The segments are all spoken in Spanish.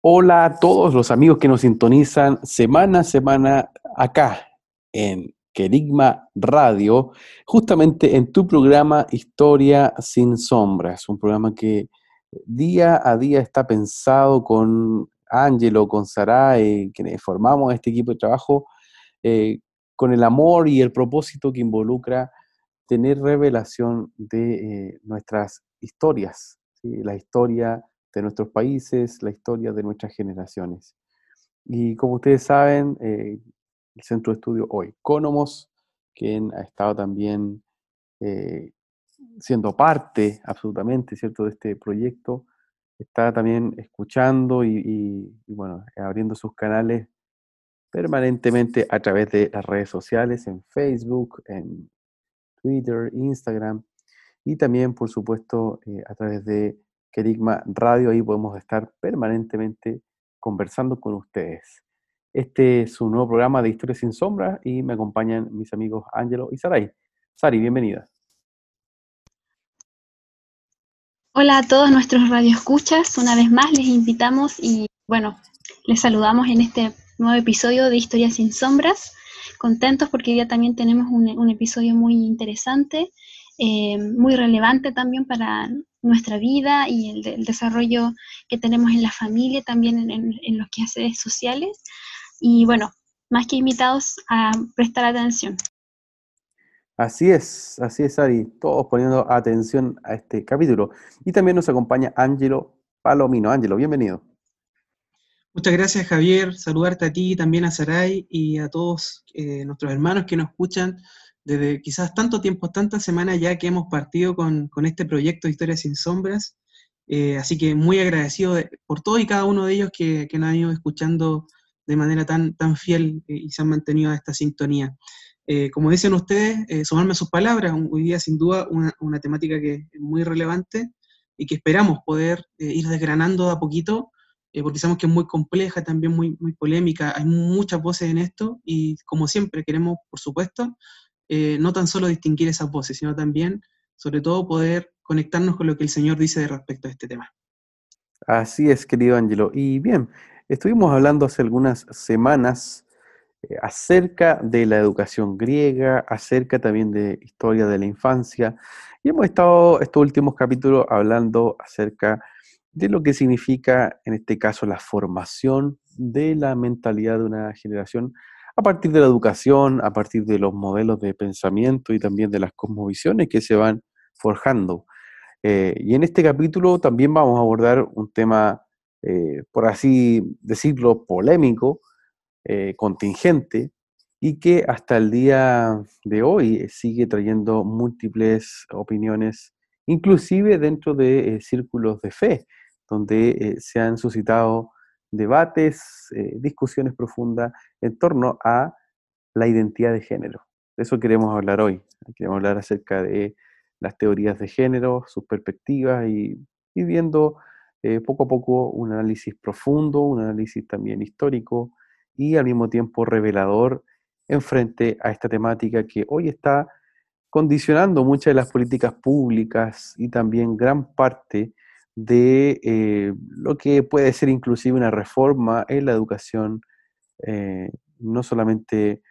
Hola a todos los amigos que nos sintonizan semana a semana acá en Querigma Radio, justamente en tu programa Historia sin Sombras, un programa que día a día está pensado con Ángelo, con Saray, quienes formamos este equipo de trabajo, eh, con el amor y el propósito que involucra tener revelación de eh, nuestras historias, la historia de nuestros países, la historia de nuestras generaciones. Y como ustedes saben, eh, el Centro de Estudio hoy, quien ha estado también eh, siendo parte absolutamente, ¿cierto?, de este proyecto, está también escuchando y, bueno, abriendo sus canales permanentemente a través de las redes sociales, en Facebook, en Twitter, Instagram y también, por supuesto, eh, a través de Querigma Radio, ahí podemos estar permanentemente conversando con ustedes. Este es un nuevo programa de Historias sin Sombra y me acompañan mis amigos Ángelo y Saray. Sari, bienvenida. Hola a todos nuestros radioescuchas, una vez más les invitamos y bueno, les saludamos en este nuevo episodio de Historias sin Sombras. Contentos porque día también tenemos un, episodio muy interesante, eh, muy relevante también para nuestra vida y el, desarrollo que tenemos en la familia, también en, los quehaceres sociales. Y bueno, más que invitados a prestar atención. Así es, así es, Ari, todos poniendo atención a este capítulo. Y también nos acompaña Ángelo Palomino. Ángelo, bienvenido. Muchas gracias, Javier. Saludarte a ti, también a Saray y a todos eh, nuestros hermanos que nos escuchan desde quizás tanto tiempo, tantas semanas ya que hemos partido con, este proyecto de Historias sin Sombras. Eh, así que muy agradecido por todo y cada uno de ellos que, que han ido escuchando de manera tan, tan fiel eh, y se han mantenido a esta sintonía. Eh, como dicen ustedes, sumarme a sus palabras, hoy día sin duda una, una, temática que es muy relevante y que esperamos poder ir desgranando a poquito, porque sabemos que es muy compleja, también muy, muy polémica, hay muchas voces en esto y como siempre queremos, por supuesto, eh, no tan solo distinguir esas voces, sino también, sobre todo, poder conectarnos con lo que el Señor dice respecto a este tema. Así es, querido Ángelo. Y bien, estuvimos hablando hace algunas semanas eh, acerca de la educación griega, acerca también de historia de la infancia, y hemos estado estos últimos capítulos hablando acerca de lo que significa, en este caso, la formación de la mentalidad de una generación a partir de la educación, a partir de los modelos de pensamiento y también de las cosmovisiones que se van forjando. Eh, y en este capítulo también vamos a abordar un tema, eh, por así decirlo, polémico, eh, contingente, y que hasta el día de hoy sigue trayendo múltiples opiniones, inclusive dentro de círculos de fe, donde se han suscitado debates, eh, discusiones profundas en torno a la identidad de género. De eso queremos hablar hoy. Queremos hablar acerca de las teorías de género, sus perspectivas y, viendo eh, poco a poco un análisis profundo, un análisis también histórico y al mismo tiempo revelador en frente a esta temática que hoy está condicionando muchas de las políticas públicas y también gran parte de eh, lo que puede ser inclusive una reforma en la educación, eh, no solamente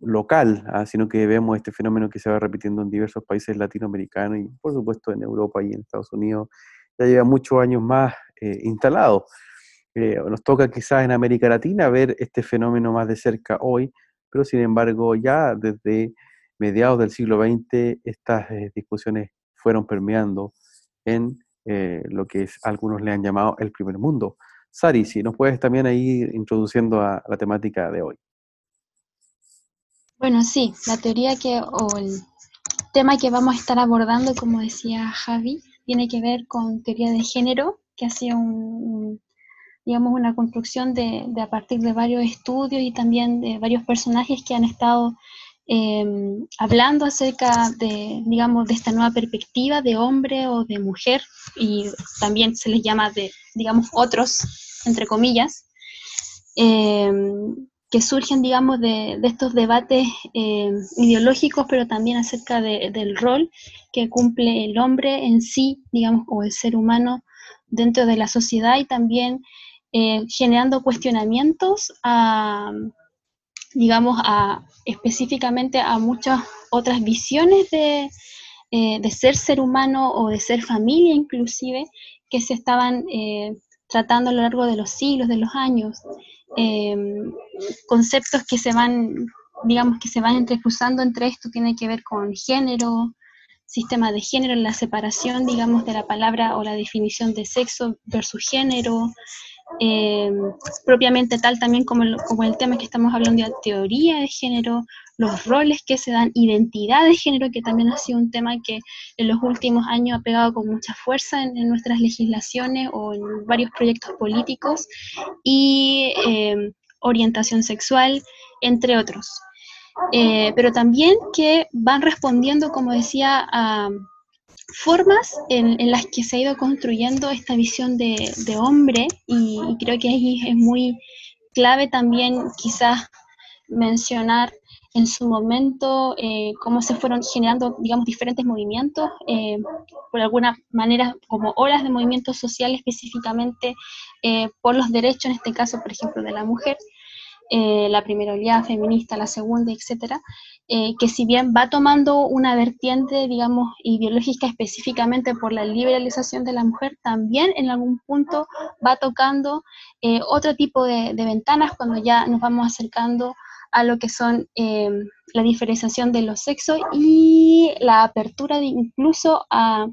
local, ah, sino que vemos este fenómeno que se va repitiendo en diversos países latinoamericanos y por supuesto en Europa y en Estados Unidos, ya lleva muchos años más eh, instalado. nos toca quizás en América Latina ver este fenómeno más de cerca hoy, pero sin embargo ya desde mediados del siglo XX estas discusiones fueron permeando en eh, lo que algunos le han llamado el primer mundo. Sari, si nos puedes también ir introduciendo a, la temática de hoy. Bueno, sí, la teoría que, o el tema que vamos a estar abordando, como decía Javi, tiene que ver con teoría de género, que ha sido un, digamos, una construcción de, a partir de varios estudios y también de varios personajes que han estado em, hablando acerca de, digamos, de esta nueva perspectiva de hombre o de mujer, y también se les llama de, digamos, otros, entre comillas, em, que surgen, digamos, de, estos debates em, ideológicos, pero también acerca del rol que cumple el hombre en sí, digamos, o el ser humano dentro de la sociedad y también eh, generando cuestionamientos a, digamos, a, específicamente a muchas otras visiones de, eh, de, ser ser humano o de ser familia inclusive, que se estaban eh, tratando a lo largo de los siglos, de los años. conceptos que se van, digamos, que se van entrecruzando entre esto, tiene que ver con género, sistema de género, la separación, digamos, de la palabra o la definición de sexo versus género, eh, propiamente tal también como el, tema que estamos hablando de teoría de género, los roles que se dan, identidad de género, que también ha sido un tema que en los últimos años ha pegado con mucha fuerza en, nuestras legislaciones o en varios proyectos políticos, y eh, orientación sexual, entre otros. Eh, pero también que van respondiendo, como decía, a formas en, las que se ha ido construyendo esta visión de, hombre y, creo que ahí es muy clave también quizás mencionar en su momento eh, cómo se fueron generando, digamos, diferentes movimientos, eh, por alguna manera como olas de movimiento social específicamente eh, por los derechos, en este caso, por ejemplo, de la mujer, eh, la primera oleada feminista, la segunda, etcétera, eh, que si bien va tomando una vertiente, digamos, ideológica específicamente por la liberalización de la mujer, también en algún punto va tocando eh, otro tipo de, ventanas cuando ya nos vamos acercando a lo que son la diferenciación de los sexos y la apertura incluso a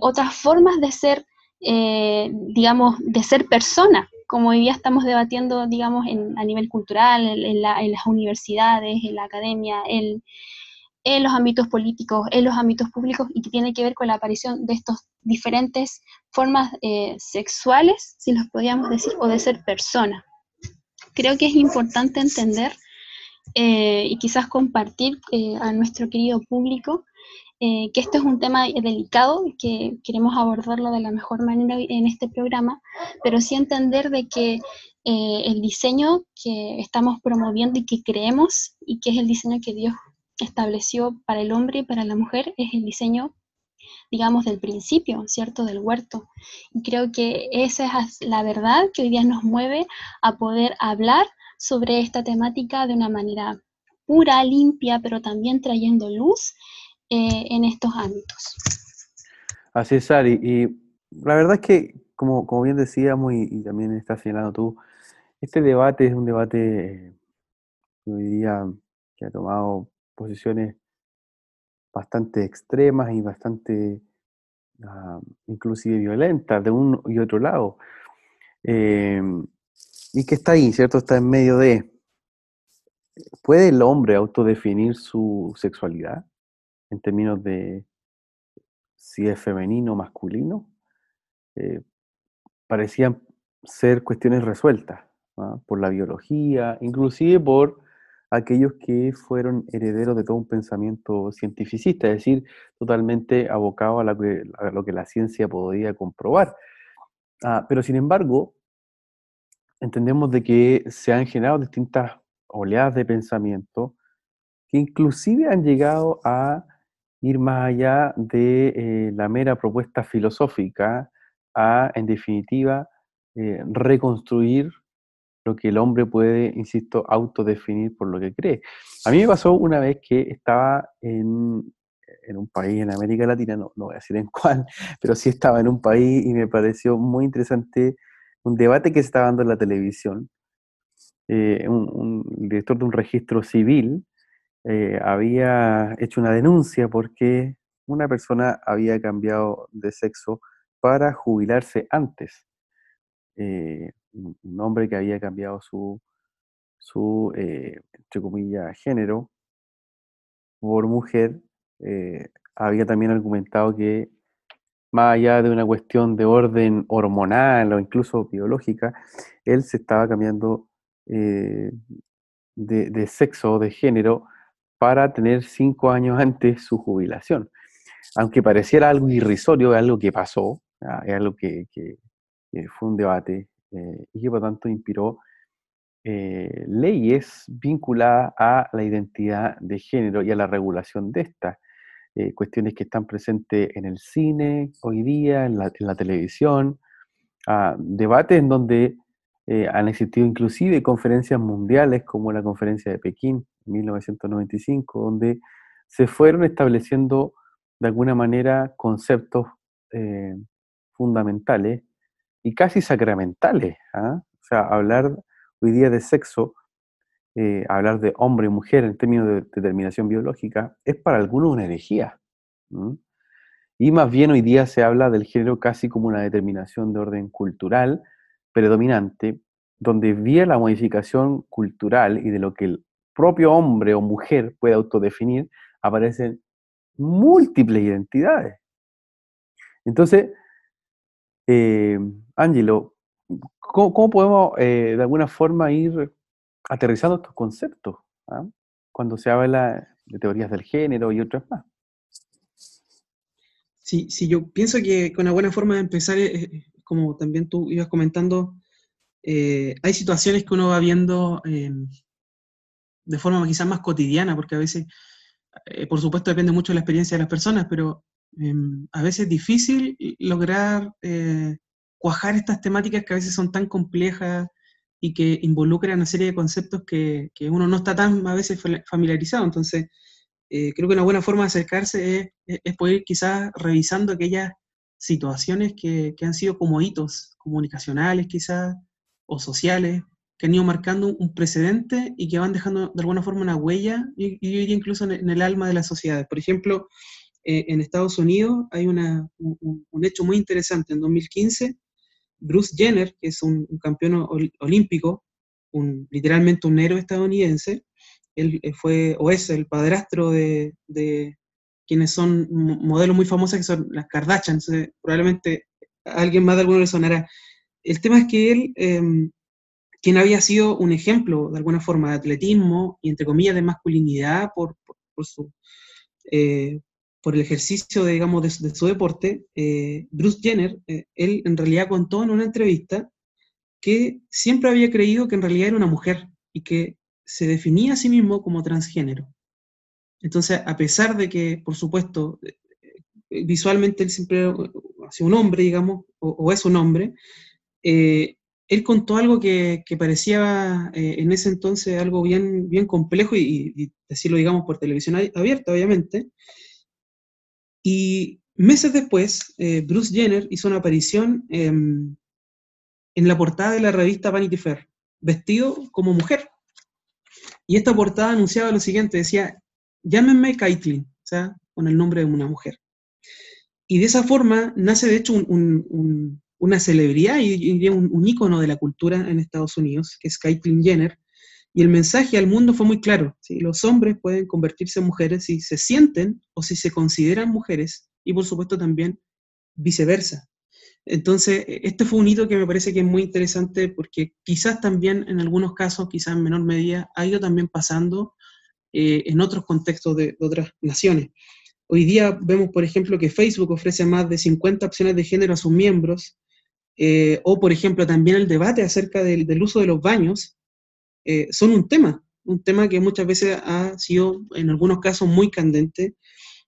otras formas de ser, digamos, de ser persona, como hoy día estamos debatiendo, digamos, a nivel cultural, en, las universidades, en la academia, en, los ámbitos políticos, en los ámbitos públicos, y que tiene que ver con la aparición de estas diferentes formas eh, sexuales, si los podríamos decir, o de ser persona. Creo que es importante entender eh, y quizás compartir eh, a nuestro querido público eh, que esto es un tema delicado y que queremos abordarlo de la mejor manera en este programa, pero sí entender de que eh, el diseño que estamos promoviendo y que creemos y que es el diseño que Dios estableció para el hombre y para la mujer es el diseño digamos, del principio, ¿cierto? Del huerto. Y creo que esa es la verdad que hoy día nos mueve a poder hablar sobre esta temática de una manera pura, limpia, pero también trayendo luz eh, en estos ámbitos. Así es, Ari. Y la verdad es que, como, bien decíamos y, también estás señalando tú, este debate es un debate hoy día que ha tomado posiciones bastante extremas y bastante ah, inclusive violentas de un y otro lado. Em, y que está ahí, ¿cierto? Está en medio de... ¿Puede el hombre autodefinir su sexualidad? En términos de si es femenino o masculino, eh, parecían ser cuestiones resueltas ¿ah? por la biología, inclusive por aquellos que fueron herederos de todo un pensamiento cientificista, es decir, totalmente abocado a, lo que la ciencia podía comprobar. Ah, pero sin embargo, entendemos de que se han generado distintas oleadas de pensamiento que inclusive han llegado a ir más allá de eh, la mera propuesta filosófica a, en definitiva, eh, reconstruir lo que el hombre puede, insisto, autodefinir por lo que cree. A mí me pasó una vez que estaba en, un país en América Latina, no, no, voy a decir en cuál, pero sí estaba en un país y me pareció muy interesante un debate que se estaba dando en la televisión. Eh, un, director de un registro civil eh, había hecho una denuncia porque una persona había cambiado de sexo para jubilarse antes. Eh, un hombre que había cambiado su, su eh, entre comillas, género por mujer, había también argumentado que más allá de una cuestión de orden hormonal o incluso biológica, él se estaba cambiando eh, de, sexo o de género para tener cinco años antes su jubilación. Aunque pareciera algo irrisorio, es algo que pasó, es algo que, fue un debate eh, y que por tanto inspiró eh, leyes vinculadas a la identidad de género y a la regulación de esta. Eh, cuestiones que están presentes en el cine hoy día, en la, televisión, ah, debates en donde han existido inclusive conferencias mundiales como la conferencia de Pekín en 1995, donde se fueron estableciendo de alguna manera conceptos eh, fundamentales y casi sacramentales. ¿ah? O sea, hablar hoy día de sexo eh, hablar de hombre y mujer en términos de determinación biológica es para algunos una herejía. Y más bien hoy día se habla del género casi como una determinación de orden cultural predominante, donde vía la modificación cultural y de lo que propio hombre o mujer puede autodefinir, aparecen múltiples identidades. Entonces, eh, Angelo, ¿cómo, podemos eh, de alguna forma ir aterrizando estos conceptos, ¿ah? cuando se habla de teorías del género y otras más. Sí, yo pienso que con una buena forma de empezar, como también tú ibas comentando, eh, hay situaciones que uno va viendo em, de forma quizás más cotidiana, porque a veces, eh, por supuesto, depende mucho de la experiencia de las personas, pero em, a veces es difícil lograr eh, cuajar estas temáticas que a veces son tan complejas, y que involucra una serie de conceptos que, que, uno no está tan a veces familiarizado. Entonces, eh, creo que una buena forma de acercarse es, es poder quizás revisando aquellas situaciones que, que, han sido como hitos comunicacionales quizás, o sociales, que han ido marcando un precedente y que van dejando de alguna forma una huella, y, y incluso en, el alma de la sociedad. Por ejemplo, eh, en Estados Unidos hay una, un, un, hecho muy interesante. En 2015 Bruce Jenner, que es un, campeón olímpico, un, literalmente un héroe estadounidense, él eh, fue o es el padrastro de, quienes son modelos muy famosos, que son las Kardashian, probablemente a alguien más de alguno le sonará. El tema es que él, em, quien había sido un ejemplo de alguna forma de atletismo y entre comillas de masculinidad por, su, eh, por el ejercicio, de, digamos, de, su deporte, eh, Bruce Jenner, eh, él en realidad contó en una entrevista que siempre había creído que en realidad era una mujer y que se definía a sí mismo como transgénero. Entonces, a pesar de que, por supuesto, eh, visualmente él siempre ha sido un hombre, digamos, o, es un hombre, él contó algo que, parecía en ese entonces algo bien, bien complejo y, y, decirlo, digamos, por televisión abierta, obviamente, y meses después, eh, Bruce Jenner hizo una aparición en la portada de la revista Vanity Fair, vestido como mujer. Y esta portada anunciaba lo siguiente, decía, llámenme Caitlyn, o sea, con el nombre de una mujer. Y de esa forma nace de hecho una celebridad y, un, un, ícono de la cultura en Estados Unidos, que es Caitlyn Jenner, y el mensaje al mundo fue muy claro. Los hombres pueden convertirse en mujeres si se sienten o si se consideran mujeres, y por supuesto también viceversa. Entonces, e, este fue un hito que me parece que es muy interesante porque quizás también en algunos casos, quizás en menor medida, ha ido también pasando eh, en otros contextos de, otras naciones. Hoy día vemos, por ejemplo, que Facebook ofrece más de 50 opciones de género a sus miembros, eh, o por ejemplo también el debate acerca del, del uso de los baños, eh, son un tema, un tema que muchas veces ha sido en algunos casos muy candente.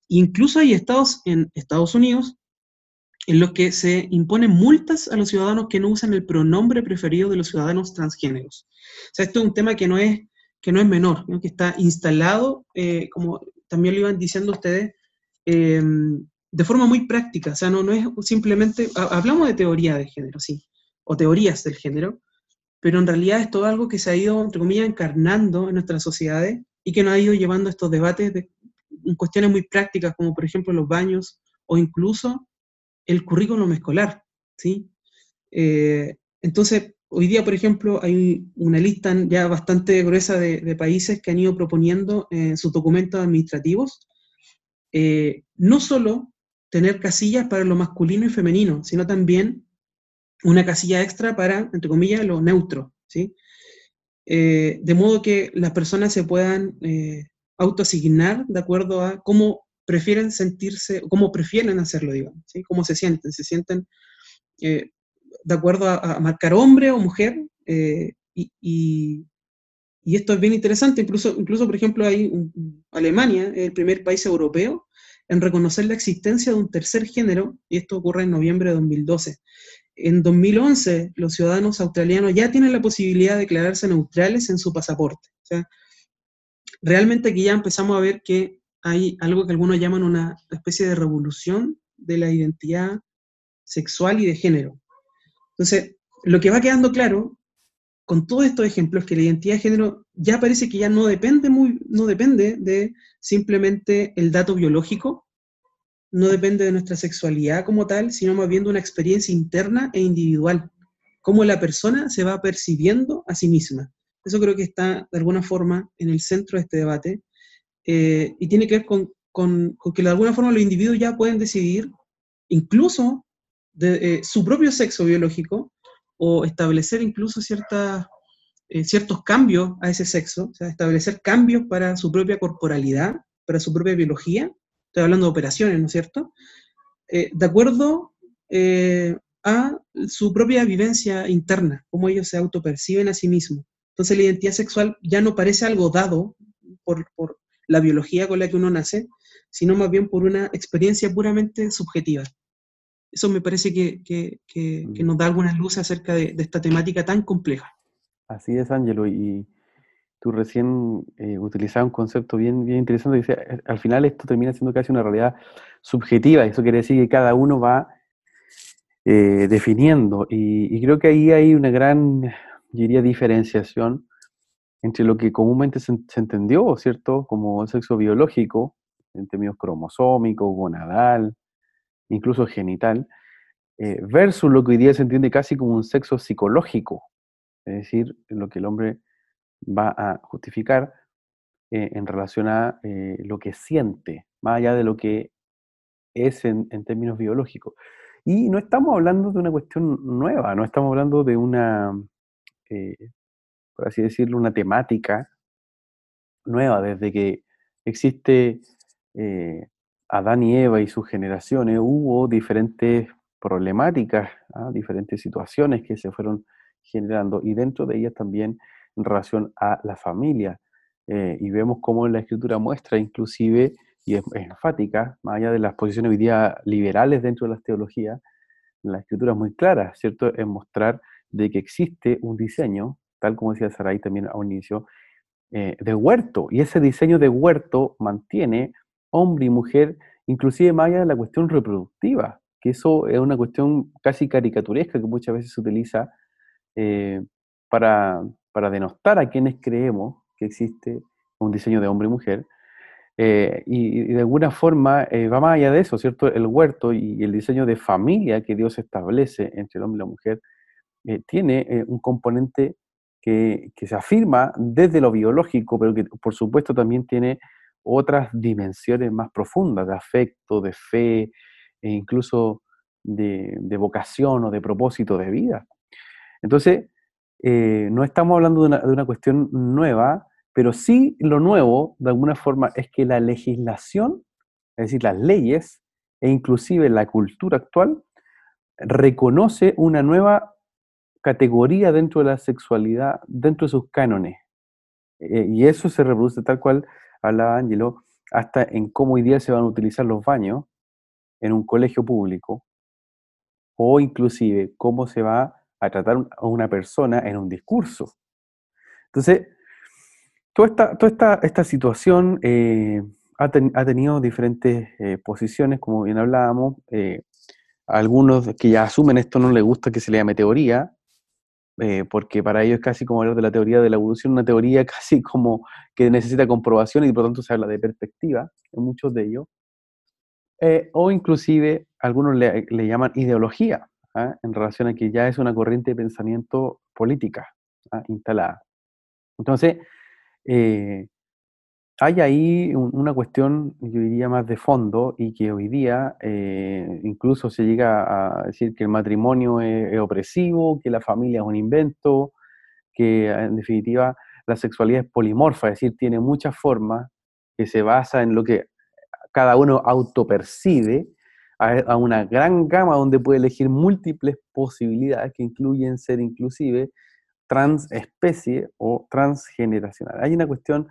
Incluso hay estados en Estados Unidos en los que se imponen multas a los ciudadanos que no usan el pronombre preferido de los ciudadanos transgéneros. O sea, esto es un tema que no es, que no es menor, que está instalado, eh, como también lo iban diciendo ustedes, em, de forma muy práctica. O sea, no, no es simplemente, hablamos de teoría de género, sí, o teorías del género, pero en realidad es todo algo que se ha ido, entre comillas, encarnando en nuestras sociedades y que nos ha ido llevando a estos debates de, en cuestiones muy prácticas, como por ejemplo los baños o incluso el currículum escolar, ¿sí? Eh, entonces, hoy día, por ejemplo, hay una lista ya bastante gruesa de, países que han ido proponiendo en sus documentos administrativos, eh, no solo tener casillas para lo masculino y femenino, sino también una casilla extra para, entre comillas, lo neutro, ¿sí? Eh, de modo que las personas se puedan eh, autoasignar de acuerdo a cómo prefieren sentirse, cómo prefieren hacerlo, digamos. Cómo se sienten, se sienten eh, de acuerdo a, marcar hombre o mujer, y, esto es bien interesante, incluso, incluso por ejemplo, hay Alemania, el primer país europeo en reconocer la existencia de un tercer género, y esto ocurre en noviembre de 2012. En 2011, los ciudadanos australianos ya tienen la posibilidad de declararse neutrales en su pasaporte. O sea, realmente aquí ya empezamos a ver que hay algo que algunos llaman una especie de revolución de la identidad sexual y de género. Entonces, lo que va quedando claro con todos estos ejemplos que la identidad de género ya parece que ya no depende, muy, no depende de simplemente el dato biológico, no depende de nuestra sexualidad como tal, sino más bien de una experiencia interna e individual, cómo la persona se va percibiendo a sí misma. Eso creo que está de alguna forma en el centro de este debate eh, y tiene que ver con, que de alguna forma los individuos ya pueden decidir incluso de, eh, su propio sexo biológico o establecer incluso ciertas, eh, ciertos cambios a ese sexo, o sea, establecer cambios para su propia corporalidad, para su propia biología, estoy hablando de operaciones, ¿no es cierto? Eh, de acuerdo eh, a su propia vivencia interna, cómo ellos se autoperciben a sí mismos. Entonces la identidad sexual ya no parece algo dado por, por la biología con la que uno nace, sino más bien por una experiencia puramente subjetiva eso me parece que, mm. nos da algunas luces acerca de, esta temática tan compleja. Así es, Ángelo, y tú recién eh, utilizabas un concepto bien, bien interesante, dice, eh, al final esto termina siendo casi una realidad subjetiva, eso quiere decir que cada uno va eh, definiendo, y, creo que ahí hay una gran, diría, diferenciación entre lo que comúnmente se, se entendió, ¿cierto?, como el sexo biológico, en términos cromosómicos, gonadal, incluso genital, eh, versus lo que hoy día se entiende casi como un sexo psicológico, es decir, lo que el hombre va a justificar eh, en relación a eh, lo que siente, más allá de lo que es en, términos biológicos. Y no estamos hablando de una cuestión nueva, no estamos hablando de una, por así decirlo, una temática nueva, desde que existe Adán y Eva y sus generaciones hubo diferentes problemáticas, ¿ah? diferentes situaciones que se fueron generando y dentro de ellas también en relación a la familia. Eh, y vemos cómo la escritura muestra inclusive, y es, enfática, más allá de las posiciones hoy día liberales dentro de las teologías, la escritura es muy clara, ¿cierto? En mostrar de que existe un diseño, tal como decía Sarai también a un inicio, eh, de huerto. Y ese diseño de huerto mantiene hombre y mujer, inclusive más allá de la cuestión reproductiva, que eso es una cuestión casi caricaturesca que muchas veces se utiliza eh, para, denostar a quienes creemos que existe un diseño de hombre y mujer. Eh, y, de alguna forma eh, va más allá de eso, ¿cierto? El huerto y el diseño de familia que Dios establece entre el hombre y la mujer tiene un componente que, se afirma desde lo biológico, pero que por supuesto también tiene otras dimensiones más profundas de afecto, de fe e incluso de, vocación o de propósito de vida. Entonces, eh, no estamos hablando de una, cuestión nueva, pero sí lo nuevo, de alguna forma, es que la legislación, es decir, las leyes e inclusive la cultura actual, reconoce una nueva categoría dentro de la sexualidad, dentro de sus cánones. Eh, y eso se reproduce tal cual hablaba Angelo, hasta en cómo hoy día se van a utilizar los baños en un colegio público, o inclusive cómo se va a tratar a una persona en un discurso. Entonces, toda esta, toda esta, situación eh, ha, tenido diferentes eh, posiciones, como bien hablábamos. Eh, algunos que ya asumen esto no les gusta que se le llame teoría, eh, porque para ellos es casi como hablar de la teoría de la evolución, una teoría casi como que necesita comprobación y por lo tanto se habla de perspectiva en muchos de ellos, eh, o inclusive algunos le, llaman ideología, ¿ah? en relación a que ya es una corriente de pensamiento política ¿ah? instalada. Entonces, eh, hay ahí una cuestión, yo diría, más de fondo y que hoy día eh, incluso se llega a decir que el matrimonio es, opresivo, que la familia es un invento, que en definitiva la sexualidad es polimorfa, es decir, tiene muchas formas, que se basa en lo que cada uno autopercibe, a, a una gran gama donde puede elegir múltiples posibilidades que incluyen ser inclusive transespecie o transgeneracional. Hay una cuestión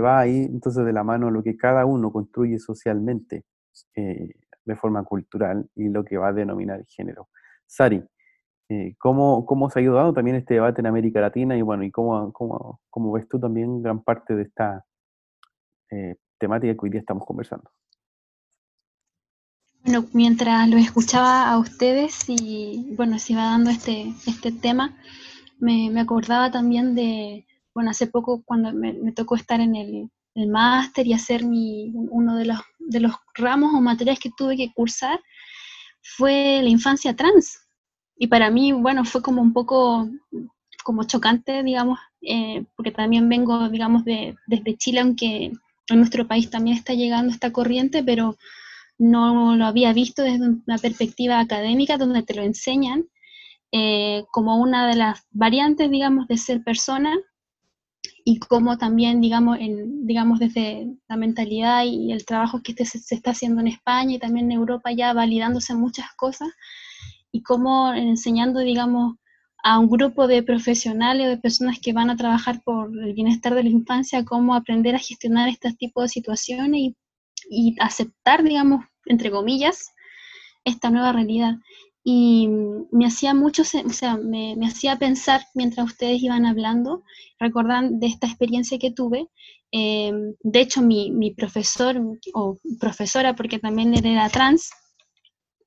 va ahí entonces de la mano lo que cada uno construye socialmente eh, de forma cultural y lo que va a denominar género. Sari, eh, ¿cómo, ¿cómo, se ha ido dando también este debate en América Latina y bueno, y cómo, cómo, cómo ves tú también gran parte de esta eh, temática que hoy día estamos conversando? Mientras lo escuchaba a ustedes y bueno, se iba dando este, este tema, me, me acordaba también de, bueno, hace poco cuando me, tocó estar en el, máster y hacer mi, uno de los, de los ramos o materias que tuve que cursar, fue la infancia trans. Y para mí, bueno, fue como un poco como chocante, digamos, eh, porque también vengo, digamos, de, desde Chile, aunque en nuestro país también está llegando esta corriente, pero no lo había visto desde una perspectiva académica donde te lo enseñan eh, como una de las variantes, digamos, de ser persona y cómo también, digamos, en, digamos, desde la mentalidad y el trabajo que este se, está haciendo en España y también en Europa ya validándose muchas cosas, y cómo enseñando, digamos, a un grupo de profesionales o de personas que van a trabajar por el bienestar de la infancia, cómo aprender a gestionar este tipo de situaciones y, y aceptar, digamos, entre comillas, esta nueva realidad y me hacía mucho, o sea, me, me, hacía pensar mientras ustedes iban hablando, recordando de esta experiencia que tuve. Eh, de hecho, mi, mi, profesor o profesora, porque también era trans,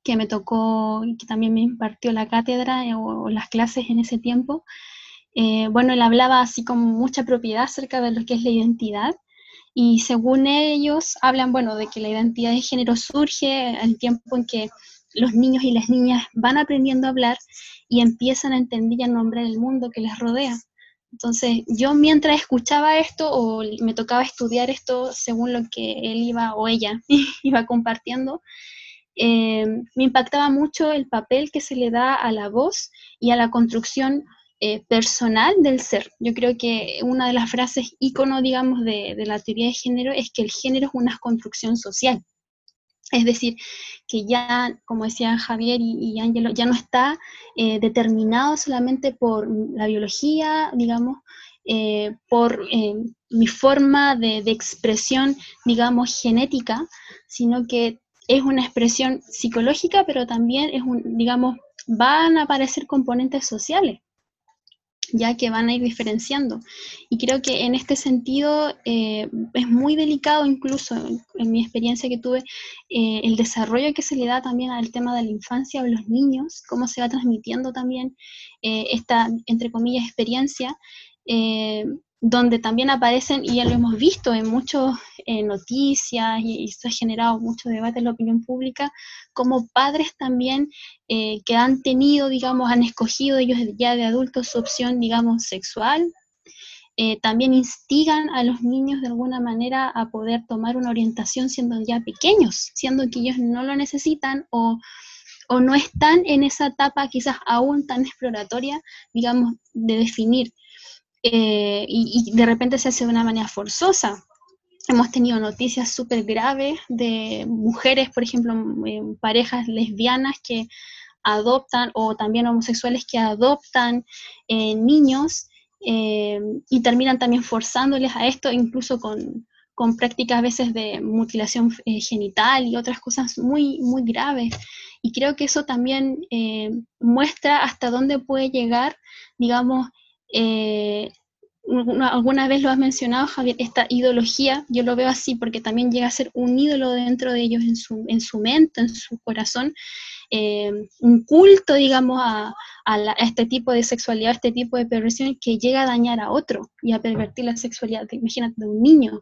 que me tocó y que también me impartió la cátedra eh, o, las clases en ese tiempo, eh, bueno, él hablaba así con mucha propiedad acerca de lo que es la identidad. Y según ellos, hablan, bueno, de que la identidad de género surge al tiempo en que los niños y las niñas van aprendiendo a hablar y empiezan a entender y a nombrar el mundo que les rodea. Entonces, yo mientras escuchaba esto o me tocaba estudiar esto según lo que él iba o ella iba compartiendo, eh, me impactaba mucho el papel que se le da a la voz y a la construcción eh, personal del ser. Yo creo que una de las frases ícono, digamos, de, de la teoría de género es que el género es una construcción social. Es decir, que ya, como decían Javier y, Ángelo, ya no está eh, determinado solamente por la biología, digamos, eh, por eh, mi forma de, expresión, digamos, genética, sino que es una expresión psicológica, pero también es un, digamos, van a aparecer componentes sociales ya que van a ir diferenciando. Y creo que en este sentido eh, es muy delicado, incluso en, mi experiencia que tuve, eh, el desarrollo que se le da también al tema de la infancia o los niños, cómo se va transmitiendo también eh, esta, entre comillas, experiencia donde también aparecen, y ya lo hemos visto en muchas eh, noticias y, se ha generado mucho debate en la opinión pública, como padres también eh, que han tenido, digamos, han escogido ellos ya de adultos su opción, digamos, sexual, eh, también instigan a los niños de alguna manera a poder tomar una orientación siendo ya pequeños, siendo que ellos no lo necesitan o, o no están en esa etapa quizás aún tan exploratoria, digamos, de definir eh, y, de repente se hace de una manera forzosa. Hemos tenido noticias súper graves de mujeres, por ejemplo, eh, parejas lesbianas que adoptan o también homosexuales que adoptan eh, niños y terminan también forzándoles a esto, incluso con, con prácticas a veces de mutilación genital y otras cosas muy, muy graves. Y creo que eso también muestra hasta dónde puede llegar, digamos, eh, alguna vez lo has mencionado, Javier, esta ideología, yo lo veo así porque también llega a ser un ídolo dentro de ellos, en su, en su mente, en su corazón, eh, un culto, digamos, a, este tipo de sexualidad, a este tipo de perversión que llega a dañar a otro y a pervertir la sexualidad, imagínate, de un niño.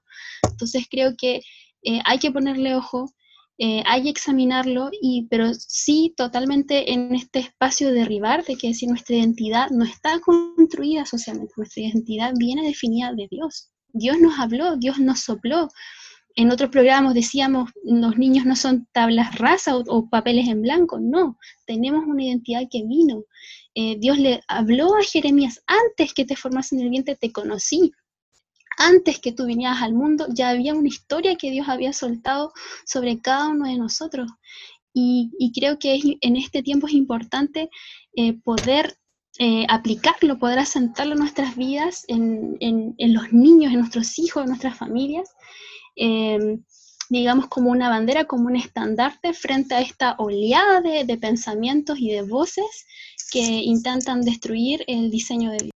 Entonces creo que eh, hay que ponerle ojo, eh, hay que examinarlo, y, pero sí totalmente en este espacio de derribar, de que si nuestra identidad no está construida socialmente, nuestra identidad viene definida de Dios, Dios nos habló, Dios nos sopló. En otros programas decíamos, los niños no son tablas rasa o, papeles en blanco, no, tenemos una identidad que vino. Eh, Dios le habló a Jeremías, antes que te formas en el vientre te conocí, antes que tú vinieras al mundo, ya había una historia que Dios había soltado sobre cada uno de nosotros. Y, creo que en este tiempo es importante eh, poder eh, aplicarlo, poder asentarlo en nuestras vidas, en, los niños, en nuestros hijos, en nuestras familias, em, digamos como una bandera, como un estandarte frente a esta oleada de, de pensamientos y de voces que intentan destruir el diseño de Dios.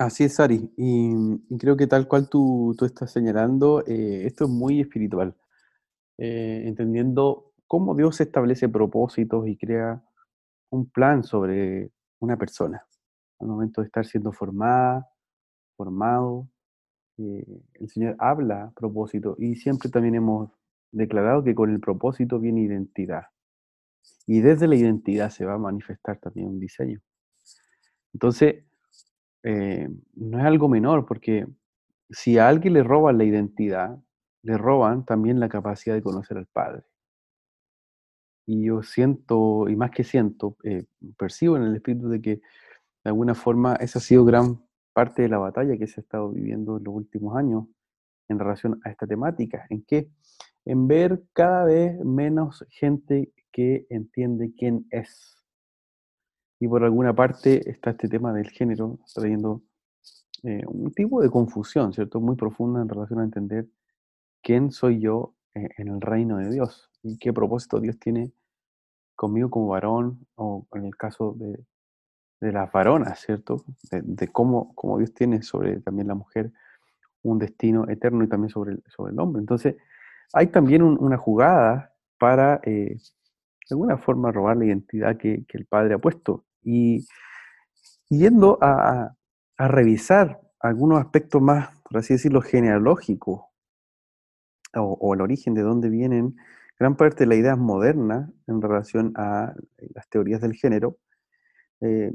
Así es, Ari. Y, creo que tal cual tú, estás señalando, eh, esto es muy espiritual. Eh, entendiendo cómo Dios establece propósitos y crea un plan sobre una persona. Al momento de estar siendo formada, formado, eh, el Señor habla propósito y siempre también hemos declarado que con el propósito viene identidad. Y desde la identidad se va a manifestar también un diseño. Entonces, eh, no es algo menor, porque si a alguien le roban la identidad, le roban también la capacidad de conocer al Padre. Y yo siento, y más que siento, eh, percibo en el espíritu de que de alguna forma esa ha sido gran parte de la batalla que se ha estado viviendo en los últimos años en relación a esta temática, en que en ver cada vez menos gente que entiende quién es y por alguna parte está este tema del género trayendo eh, un tipo de confusión, ¿cierto? Muy profunda en relación a entender quién soy yo eh, en el reino de Dios y qué propósito Dios tiene conmigo como varón o en el caso de, las varonas, ¿cierto? De, cómo, cómo, Dios tiene sobre también la mujer un destino eterno y también sobre el, sobre el hombre. Entonces, hay también una jugada para, eh, de alguna forma, robar la identidad que el Padre ha puesto y yendo a, revisar algunos aspectos más, por así decirlo, genealógicos, o, el origen de dónde vienen gran parte de la idea moderna en relación a las teorías del género, eh,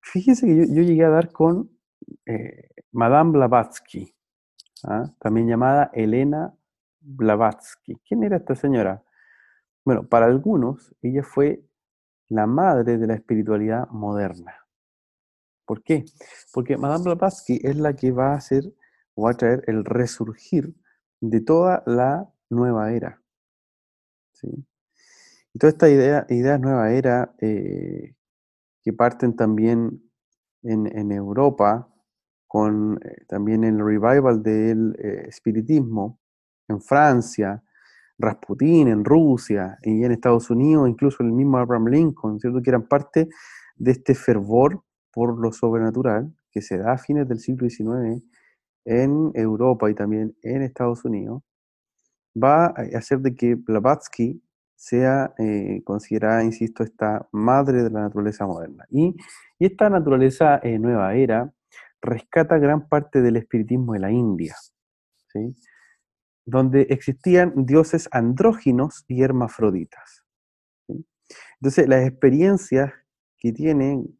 fíjense que yo, llegué a dar con eh, Madame Blavatsky, ¿ah? también llamada Elena Blavatsky. ¿Quién era esta señora? Bueno, para algunos ella fue la madre de la espiritualidad moderna. ¿Por qué? Porque Madame Blavatsky es la que va a hacer o va a traer el resurgir de toda la nueva era. ¿sí? Y toda esta idea, idea nueva era eh, que parten también en, Europa, con eh, también el revival del eh, espiritismo, en Francia, Rasputín en Rusia y en Estados Unidos, incluso el mismo Abraham Lincoln, ¿cierto? que eran parte de este fervor por lo sobrenatural que se da a fines del siglo XIX en Europa y también en Estados Unidos, va a hacer de que Blavatsky sea eh, considerada, insisto, esta madre de la naturaleza moderna. Y, esta naturaleza eh, nueva era rescata gran parte del espiritismo de la India. ¿sí? Donde existían dioses andróginos y hermafroditas. Entonces, las experiencias que tienen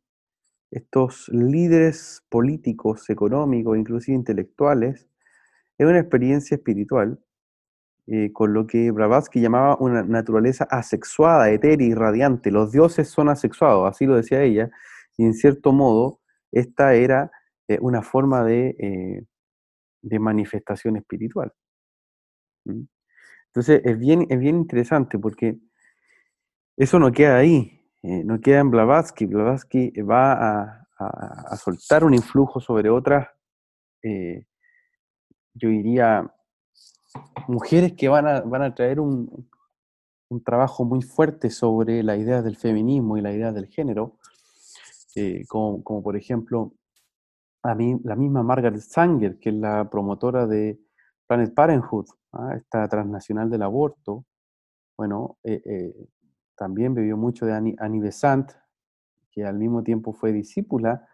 estos líderes políticos, económicos, inclusive intelectuales, es una experiencia espiritual, eh, con lo que Blavatsky llamaba una naturaleza asexuada, etérea y radiante. Los dioses son asexuados, así lo decía ella, y en cierto modo, esta era eh, una forma de, eh, de manifestación espiritual. Entonces es bien, es bien interesante porque eso no queda ahí, eh, no queda en Blavatsky. Blavatsky va a, soltar un influjo sobre otras, yo diría, mujeres que van a, van a traer un, un trabajo muy fuerte sobre la idea del feminismo y la idea del género, eh, como, como, por ejemplo a mí, la misma Margaret Sanger, que es la promotora de Planet Parenthood, ¿ah? esta transnacional del aborto, bueno, eh, eh, también bebió mucho de Annie, Annie Besant, que al mismo tiempo fue discípula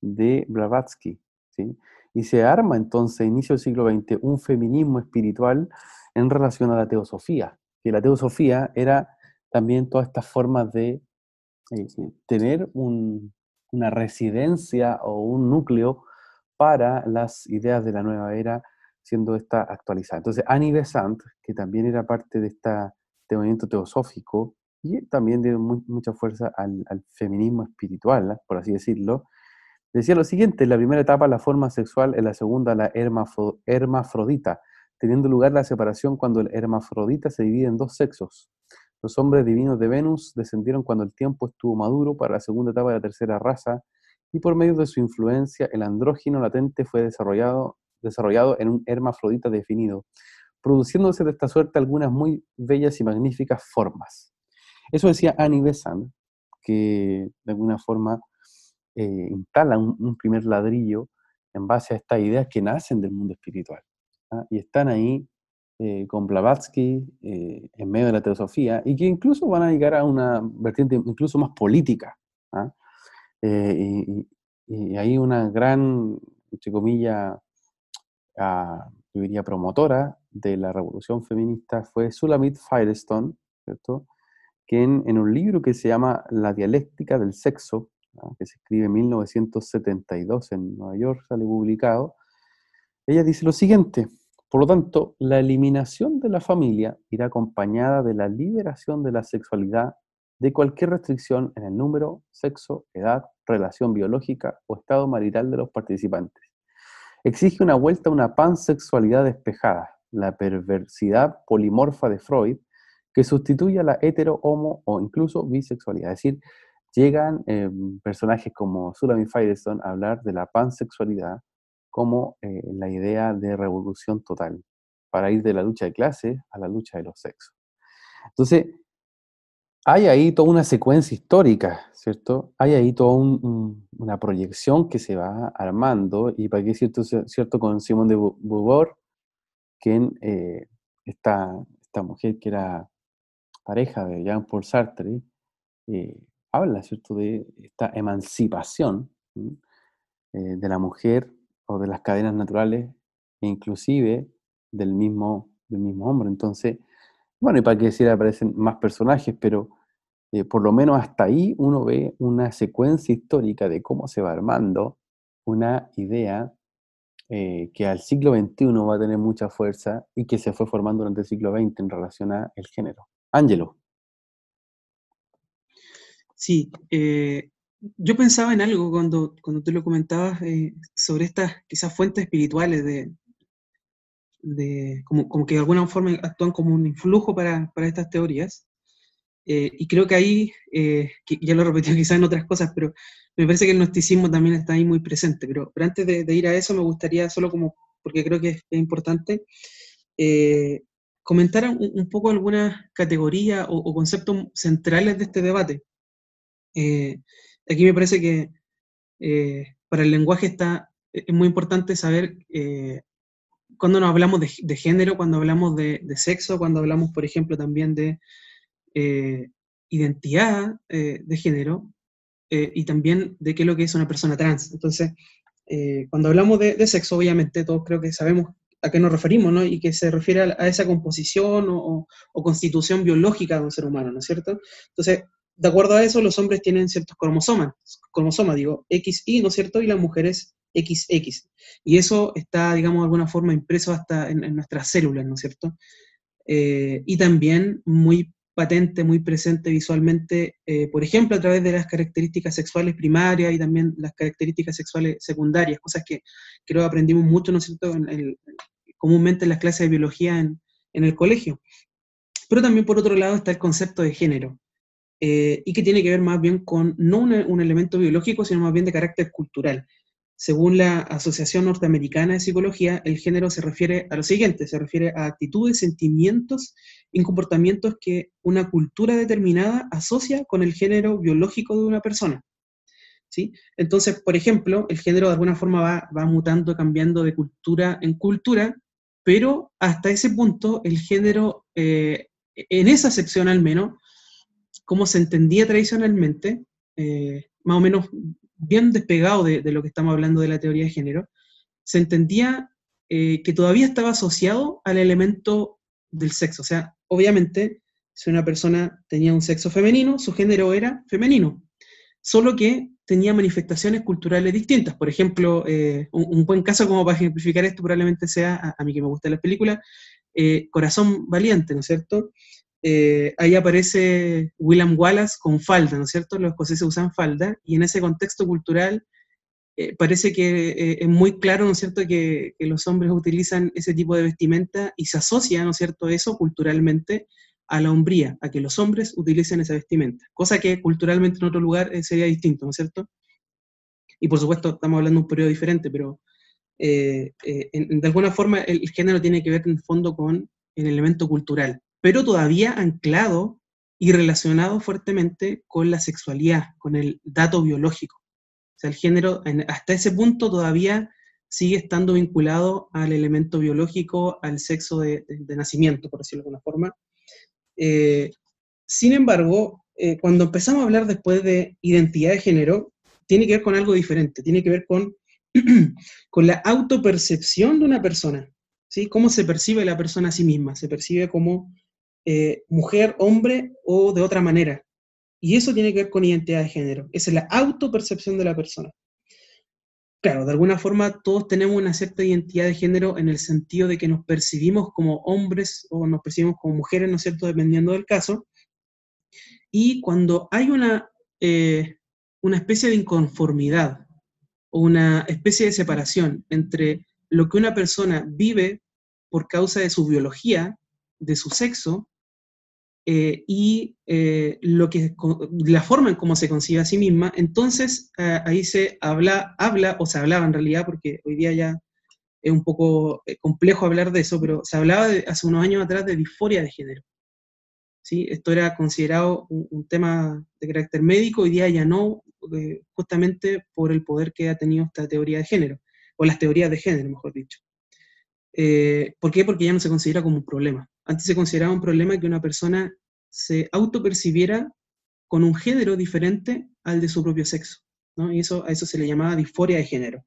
de Blavatsky. ¿sí? Y se arma entonces, inicio del siglo XX, un feminismo espiritual en relación a la teosofía que la teosofía era también todas estas formas de eh, tener una residencia o un núcleo para las ideas de la nueva era, siendo esta actualizada. Entonces, Annie Besant, que también era parte de esta, este movimiento teosófico y también dio mucha fuerza al, feminismo espiritual, por así decirlo, decía lo siguiente, en la primera etapa la forma sexual, en la segunda la hermafrodita, teniendo lugar la separación cuando el hermafrodita se divide en dos sexos. Los hombres divinos de Venus descendieron cuando el tiempo estuvo maduro para la segunda etapa de la tercera raza, y por medio de su influencia el andrógino latente fue desarrollado, desarrollado en un hermafrodita definido, produciéndose de esta suerte algunas muy bellas y magníficas formas. Eso decía Annie Besant, que de alguna forma eh, instala un primer ladrillo en base a estas ideas que nacen del mundo espiritual. ¿ah? y están ahí eh, con Blavatsky eh, en medio de la teosofía y que incluso van a llegar a una vertiente incluso más política. ¿ah? Eh, y, hay una gran, entre comillas, ah, yo diría promotora de la revolución feminista fue Sulamit Firestone, ¿cierto? quien en un libro que se llama La dialéctica del sexo, que se escribe en 1972 en Nueva York, sale publicado, ella dice lo siguiente, por lo tanto, la eliminación de la familia irá acompañada de la liberación de la sexualidad de cualquier restricción en el número, sexo, edad, relación biológica o estado marital de los participantes. Exige una vuelta a una pansexualidad despejada, la perversidad polimorfa de Freud, que sustituye a la hetero, homo o incluso bisexualidad. Es decir, llegan eh, personajes como Sulamit Firestone a hablar de la pansexualidad, como eh, la idea de revolución total, para ir de la lucha de clase a la lucha de los sexos. Entonces, hay ahí toda una secuencia histórica, ¿cierto? Hay ahí toda una proyección que se va armando, y para qué cierto, cierto con Simón de Beauvoir, quien eh, esta, mujer que era pareja de Jean-Paul Sartre, eh, habla, ¿cierto?, de esta emancipación de la mujer o de las cadenas naturales e inclusive del mismo, del mismo hombre. Entonces, bueno, y para que decir, aparecen más personajes, pero eh, por lo menos hasta ahí uno ve una secuencia histórica de cómo se va armando una idea eh, que al siglo XXI va a tener mucha fuerza y que se fue formando durante el siglo XX en relación al género. Ángelo. Sí, eh, yo pensaba en algo cuando, cuando tú lo comentabas sobre estas quizás fuentes espirituales de, de como, como, que de alguna forma actúan como un influjo para, para estas teorías. Eh, y creo que ahí, eh, ya lo he repetido quizás en otras cosas, pero me parece que el gnosticismo también está ahí muy presente. Pero, pero antes de, ir a eso, me gustaría solo como, porque creo que es, importante, comentar un, poco algunas categorías o, o, conceptos centrales de este debate. Aquí me parece que eh, para el lenguaje está, es muy importante saber eh, cuando nos hablamos de, género, cuando hablamos de, sexo, cuando hablamos, por ejemplo, también de eh, identidad de género y también de qué es lo que es una persona trans. Entonces, cuando hablamos de, sexo, obviamente todos creo que sabemos a qué nos referimos, ¿no? Y que se refiere a, esa composición o, constitución biológica de un ser humano, ¿no es cierto? Entonces, de acuerdo a eso, los hombres tienen ciertos cromosomas, cromosomas, digo, XY, ¿no es cierto? Y las mujeres XX. Y eso está, digamos, de alguna forma impreso hasta en, nuestras células, ¿no es cierto? Eh, y también muy patente, muy presente visualmente, eh, por ejemplo, a través de las características sexuales primarias y también las características sexuales secundarias, cosas que creo aprendimos mucho, ¿no es cierto?, comúnmente en las clases de biología en, el colegio. Pero también, por otro lado, está el concepto de género, eh, y que tiene que ver más bien con no un elemento biológico, sino más bien de carácter cultural. Según la Asociación Norteamericana de Psicología, el género se refiere a lo siguiente, se refiere a actitudes, sentimientos y comportamientos que una cultura determinada asocia con el género biológico de una persona. ¿Sí? Entonces, por ejemplo, el género de alguna forma va, va mutando, cambiando de cultura en cultura, pero hasta ese punto el género, eh, en esa sección al menos, como se entendía tradicionalmente, eh, más o menos bien despegado de, lo que estamos hablando de la teoría de género, se entendía eh, que todavía estaba asociado al elemento del sexo. O sea, obviamente, si una persona tenía un sexo femenino, su género era femenino, solo que tenía manifestaciones culturales distintas. Por ejemplo, eh, un, buen caso como para ejemplificar esto probablemente sea, a, mí que me gusta la película, eh, Corazón Valiente, ¿no es cierto? Eh, ahí aparece William Wallace con falda, ¿no es cierto? Los escoceses usan falda, y en ese contexto cultural eh, parece que eh, es muy claro, ¿no es cierto?, que, los hombres utilizan ese tipo de vestimenta y se asocia, ¿no es cierto?, eso culturalmente a la hombría, a que los hombres utilicen esa vestimenta, cosa que culturalmente en otro lugar sería distinto, ¿no es cierto? Y por supuesto, estamos hablando de un periodo diferente, pero de alguna forma el género tiene que ver en fondo con el elemento cultural pero todavía anclado y relacionado fuertemente con la sexualidad, con el dato biológico. O sea, el género hasta ese punto todavía sigue estando vinculado al elemento biológico, al sexo de, nacimiento, por decirlo de alguna forma. Eh, sin embargo, eh, cuando empezamos a hablar después de identidad de género, tiene que ver con algo diferente, tiene que ver con, con la autopercepción de una persona, ¿sí? ¿Cómo se percibe la persona a sí misma? Se percibe como eh, mujer, hombre o de otra manera. Y eso tiene que ver con identidad de género. Esa es la autopercepción de la persona. Claro, de alguna forma todos tenemos una cierta identidad de género en el sentido de que nos percibimos como hombres o nos percibimos como mujeres, ¿no es cierto?, dependiendo del caso. Y cuando hay una, eh, una especie de inconformidad o una especie de separación entre lo que una persona vive por causa de su biología, de su sexo, eh, y eh, lo que, la forma en cómo se concibe a sí misma, entonces eh, ahí se habla, habla, o se hablaba en realidad, porque hoy día ya es un poco complejo hablar de eso, pero se hablaba hace unos años atrás de disforia de género. ¿sí? Esto era considerado un, tema de carácter médico, hoy día ya no, justamente por el poder que ha tenido esta teoría de género, o las teorías de género, mejor dicho. ¿Por qué? Porque ya no se considera como un problema. Antes se consideraba un problema que una persona se autopercibiera con un género diferente al de su propio sexo, ¿no? Y eso, a eso se le llamaba disforia de género.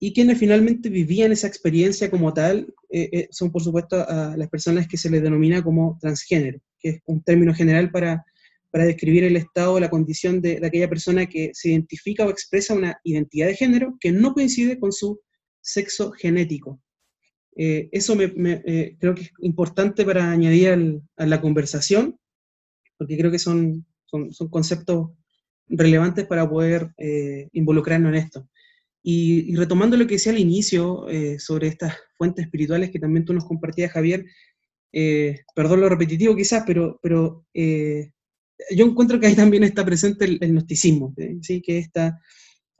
Y quienes finalmente vivían esa experiencia como tal eh, eh, son, por supuesto, las personas que se les denomina como transgénero, que es un término general para, para describir el estado o la condición de, aquella persona que se identifica o expresa una identidad de género que no coincide con su sexo genético. Eh, eso me, eh, creo que es importante para añadir a la conversación, porque creo que son, son, conceptos relevantes para poder eh, involucrarnos en esto. Y, retomando lo que decía al inicio sobre estas fuentes espirituales que también tú nos compartías, Javier, perdón lo repetitivo quizás, pero, pero yo encuentro que ahí también está presente el, el gnosticismo, ¿sí? que esta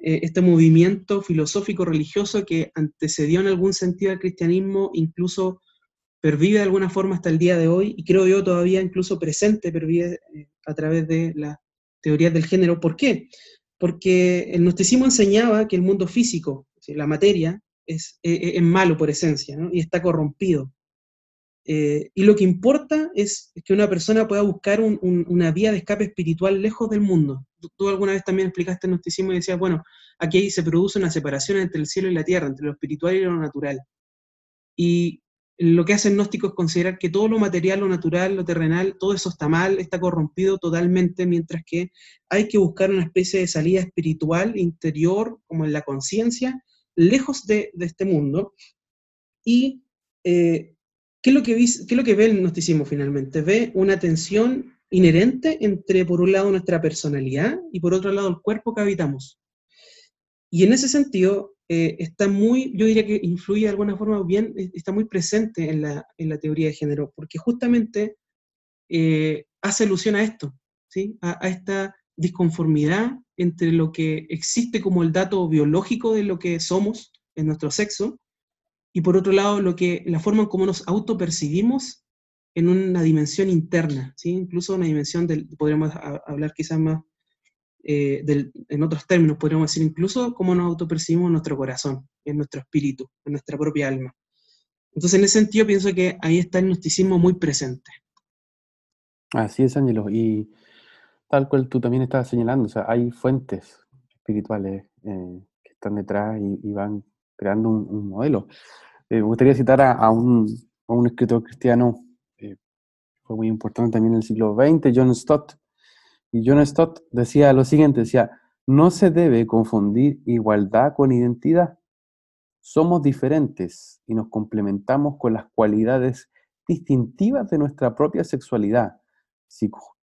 eh, este movimiento filosófico religioso que antecedió en algún sentido al cristianismo, incluso pervive de alguna forma hasta el día de hoy, y creo yo todavía incluso presente, pervive eh, a través de las teorías del género. ¿Por qué? Porque el gnosticismo enseñaba que el mundo físico, la materia, es, es malo por esencia, y está corrompido. Eh, y lo que importa es, que una persona pueda buscar una vía de escape espiritual lejos del mundo. Tú, alguna vez también explicaste el gnosticismo y decías, bueno, aquí se produce una separación entre el cielo y la tierra, entre lo espiritual y lo natural. Y lo que hace el gnóstico es considerar que todo lo material, lo natural, lo terrenal, todo eso está mal, está corrompido totalmente, mientras que hay que buscar una especie de salida espiritual interior, como en la conciencia, lejos de, este mundo. Y eh, ¿qué es, lo que qué es lo que ve el gnosticismo finalmente? Ve una tensión inherente entre, por un lado, nuestra personalidad y por otro lado, el cuerpo que habitamos. Y en ese sentido, eh, está muy, yo diría que influye de alguna forma bien, está muy presente en la, en la teoría de género, porque justamente eh, hace alusión a esto, ¿sí? A, a, esta disconformidad entre lo que existe como el dato biológico de lo que somos en nuestro sexo, y por otro lado, lo que, la forma en cómo nos autopercibimos en una dimensión interna, ¿sí? incluso una dimensión del, podríamos hablar quizás más eh, en otros términos, podríamos decir incluso cómo nos autopercibimos en nuestro corazón, en nuestro espíritu, en nuestra propia alma. Entonces, en ese sentido, pienso que ahí está el gnosticismo muy presente. Así es, Ángelo. Y tal cual tú también estabas señalando, o sea, hay fuentes espirituales eh, que están detrás y van creando un, modelo. Eh, me gustaría citar a, a, un, a un, escritor cristiano, eh, fue muy importante también en el siglo XX, John Stott, y John Stott decía lo siguiente, decía, no se debe confundir igualdad con identidad. Somos diferentes y nos complementamos con las cualidades distintivas de nuestra propia sexualidad,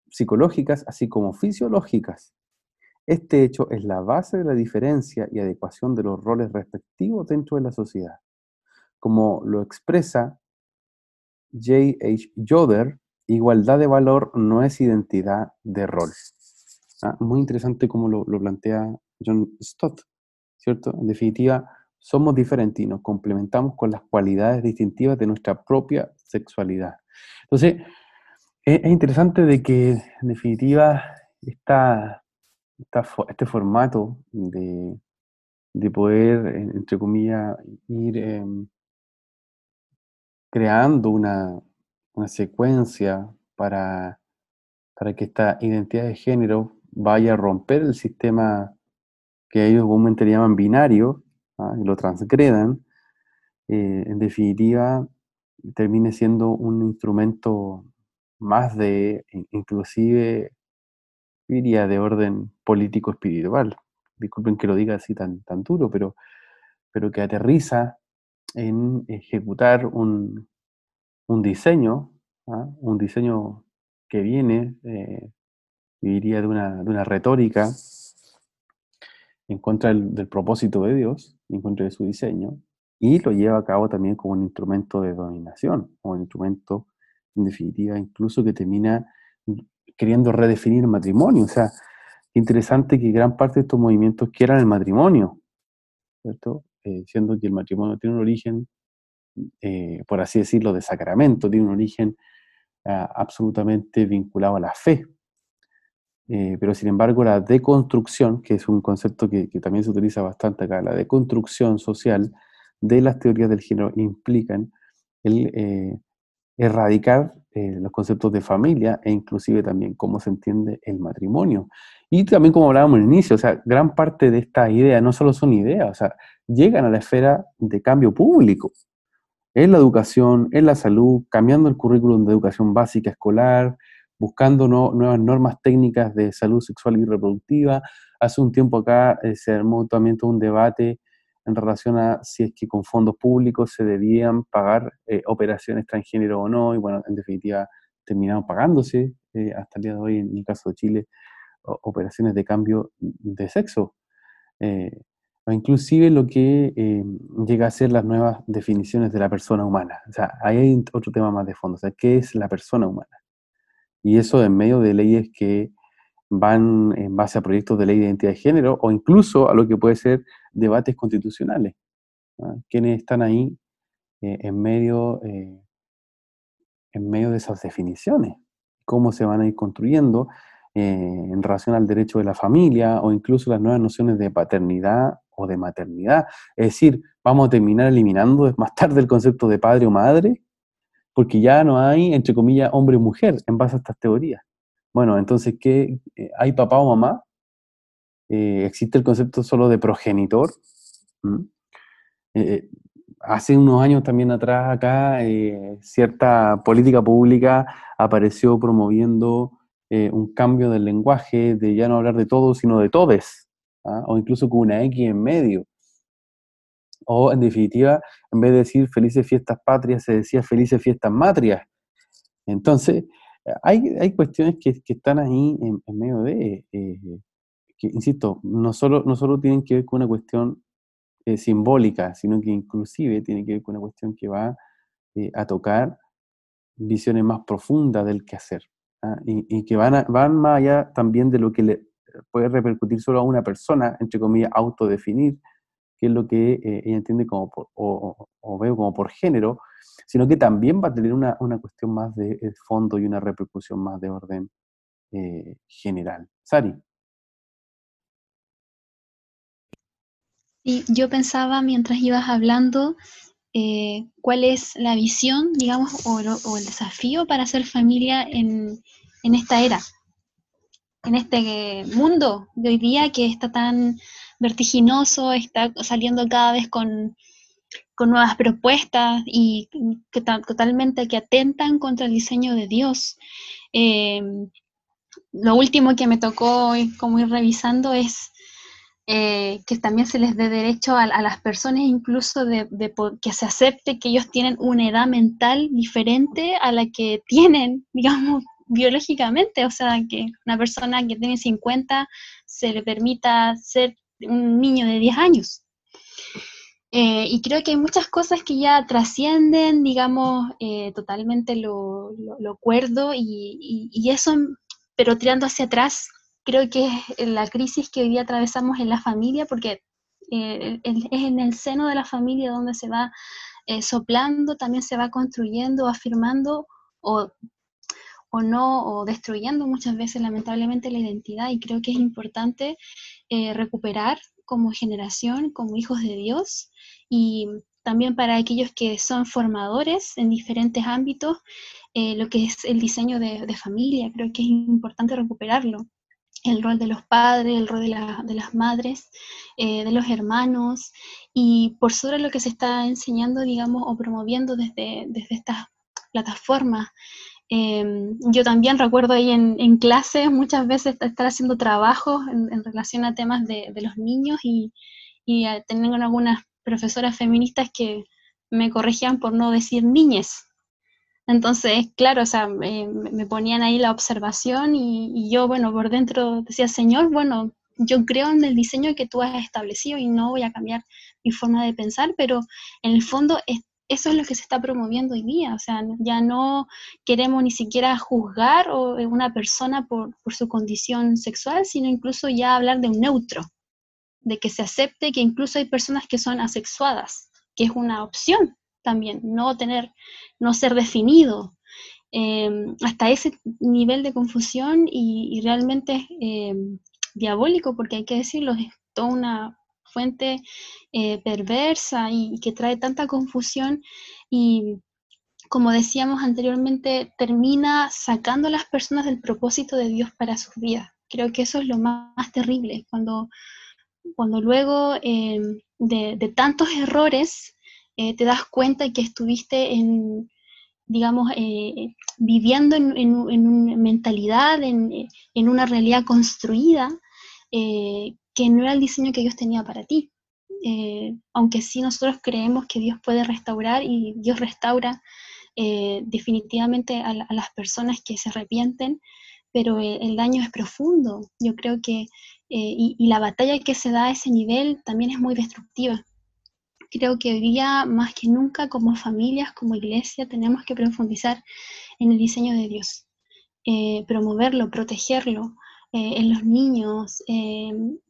psicológicas así como fisiológicas. Este hecho es la base de la diferencia y adecuación de los roles respectivos dentro de la sociedad. Como lo expresa J. H. Yoder, igualdad de valor no es identidad de rol. Ah, muy interesante como lo, plantea John Stott, ¿cierto? En definitiva, somos diferentes y nos complementamos con las cualidades distintivas de nuestra propia sexualidad. Entonces, es, es interesante de que, en definitiva, esta, esta, este formato de, de, poder, entre comillas, ir eh, creando una, una secuencia para, para que esta identidad de género vaya a romper el sistema que ellos comúnmente llaman binario ¿ah? y lo transgredan, eh, en definitiva termine siendo un instrumento más de, inclusive, diría, de orden político espiritual. Disculpen que lo diga así tan, tan duro, pero, pero que aterriza en ejecutar un, un diseño, ¿ah? un diseño que viene, eh, diría, de una, de una, retórica en contra del, del, propósito de Dios, en contra de su diseño, y lo lleva a cabo también como un instrumento de dominación, o un instrumento, en definitiva, incluso que termina queriendo redefinir el matrimonio. O sea, interesante que gran parte de estos movimientos quieran el matrimonio, ¿cierto? Eh, siendo que el matrimonio tiene un origen eh, por así decirlo, de sacramento, tiene un origen uh, absolutamente vinculado a la fe. Eh, pero sin embargo, la deconstrucción, que es un concepto que, que, también se utiliza bastante acá, la deconstrucción social de las teorías del género implican el eh, los conceptos de familia e inclusive también cómo se entiende el matrimonio. Y también como hablábamos al inicio, o sea, gran parte de estas ideas no solo son ideas, o sea, llegan a la esfera de cambio público en la educación, en la salud, cambiando el currículum de educación básica escolar, buscando no, nuevas normas técnicas de salud sexual y reproductiva. Hace un tiempo acá eh, se armó también todo un debate en relación a si es que con fondos públicos se debían pagar eh, operaciones transgénero o no, y bueno, en definitiva terminaron pagándose eh, hasta el día de hoy, en el caso de Chile, operaciones de cambio de sexo. Eh, o inclusive lo que eh, llega a ser las nuevas definiciones de la persona humana. O sea, ahí hay otro tema más de fondo, o sea, ¿qué es la persona humana? Y eso en medio de leyes que van en base a proyectos de ley de identidad de género o incluso a lo que puede ser debates constitucionales. ¿no? ¿Quiénes están ahí eh, en, medio, eh, en medio de esas definiciones? ¿Cómo se van a ir construyendo? Eh, en relación al derecho de la familia o incluso las nuevas nociones de paternidad o de maternidad. Es decir, vamos a terminar eliminando más tarde el concepto de padre o madre, porque ya no hay, entre comillas, hombre o mujer en base a estas teorías. Bueno, entonces, ¿qué? ¿Hay papá o mamá? Eh, ¿Existe el concepto solo de progenitor? ¿Mm? Eh, hace unos años también atrás acá, cierta política pública apareció promoviendo eh, un cambio del lenguaje, de ya no hablar de todos, sino de todes, ¿ah? o incluso con una X en medio. O en definitiva, en vez de decir felices fiestas patrias, se decía felices fiestas matrias. Entonces, hay, hay cuestiones que, están ahí en, medio de, eh, que, insisto, no solo, no solo tienen que ver con una cuestión eh, simbólica, sino que inclusive tiene que ver con una cuestión que va eh, a tocar visiones más profundas del quehacer ¿ah? y, que van, van más allá también de lo que le puede repercutir solo a una persona, entre comillas, autodefinir, que es lo que eh, ella entiende como o, veo como por género, sino que también va a tener una, cuestión más de eh, fondo y una repercusión más de orden general. Sari. Y yo pensaba mientras ibas hablando cuál es la visión, digamos, o, el desafío para hacer familia en, en esta era, en este mundo de hoy día que está tan vertiginoso, está saliendo cada vez con, nuevas propuestas y que totalmente que atentan contra el diseño de Dios. Eh, lo último que me tocó como ir revisando es eh, que también se les dé derecho a, las personas incluso de, que se acepte que ellos tienen una edad mental diferente a la que tienen, digamos, biológicamente, o sea, que una persona que tiene 50 se le permita ser un niño de 10 años. Eh, y creo que hay muchas cosas que ya trascienden, digamos, eh, totalmente lo, lo, cuerdo y, y, eso, pero tirando hacia atrás, creo que es la crisis que hoy día atravesamos en la familia, porque eh, es en el seno de la familia donde se va soplando, también se va construyendo, afirmando o o no, o destruyendo muchas veces lamentablemente la identidad. Y creo que es importante eh, recuperar como generación, como hijos de Dios y también para aquellos que son formadores en diferentes ámbitos, eh, lo que es el diseño de, familia, creo que es importante recuperarlo el rol de los padres, el rol de, las madres, eh, de los hermanos, y por sobre lo que se está enseñando, digamos, o promoviendo desde, desde estas plataformas Em, yo también recuerdo ahí en, en clase muchas veces estar haciendo trabajos en, relación a temas de, los niños y, y eh, algunas profesoras feministas que me corregían por no decir niñes. Entonces, claro, o sea, me, ponían ahí la observación y, yo, bueno, por dentro decía, Señor, bueno, yo creo en el diseño que tú has establecido y no voy a cambiar mi forma de pensar, pero en el fondo es, eso es lo que se está promoviendo hoy día, o sea, ya no queremos ni siquiera juzgar a una persona por, su condición sexual, sino incluso ya hablar de un neutro, de que se acepte que incluso hay personas que son asexuadas, que es una opción también, no tener, no ser definido. Eh, hasta ese nivel de confusión y, realmente eh, diabólico, porque hay que decirlo, es toda una fuente eh, perversa y, que trae tanta confusión y como decíamos anteriormente, termina sacando a las personas del propósito de Dios para sus vidas. Creo que eso es lo más, terrible, cuando, cuando luego de, tantos errores eh, te das cuenta que estuviste en, digamos, viviendo en, una mentalidad, en, una realidad construida, que no era el diseño que Dios tenía para ti. Eh, aunque sí nosotros creemos que Dios puede restaurar y Dios restaura eh, definitivamente a, las personas que se arrepienten, pero eh, el daño es profundo. Yo creo que, y, la batalla que se da a ese nivel también es muy destructiva. Creo que hoy día, más que nunca, como familias, como iglesia, tenemos que profundizar en el diseño de Dios, promoverlo, protegerlo, en los niños,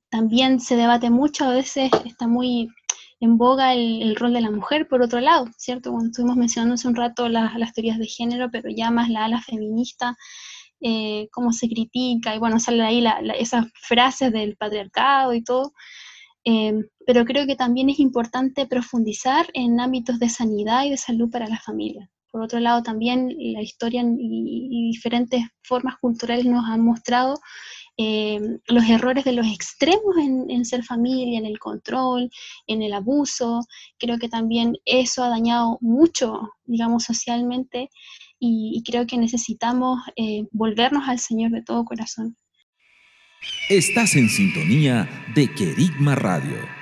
también se debate mucho, a veces está muy en boga el, rol de la mujer, por otro lado, ¿cierto? Estuvimos mencionando hace un rato las, teorías de género, pero ya más la ala feminista, eh, cómo se critica, y bueno, salen ahí esas frases del patriarcado y todo. Eh, pero creo que también es importante profundizar en ámbitos de sanidad y de salud para la familia. Por otro lado, también la historia y diferentes formas culturales nos han mostrado eh, los errores de los extremos en, ser familia, en el control, en el abuso. Creo que también eso ha dañado mucho, digamos, socialmente y, creo que necesitamos eh, volvernos al Señor de todo corazón. Estás en sintonía de Querigma Radio.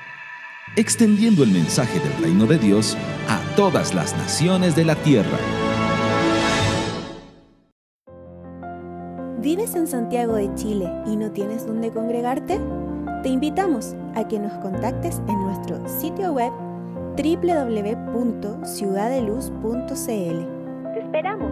Extendiendo el mensaje del reino de Dios a todas las naciones de la tierra. ¿Vives en Santiago de Chile y no tienes dónde congregarte? Te invitamos a que nos contactes en nuestro sitio web www.ciudadeluz.cl. Te esperamos, esperamos,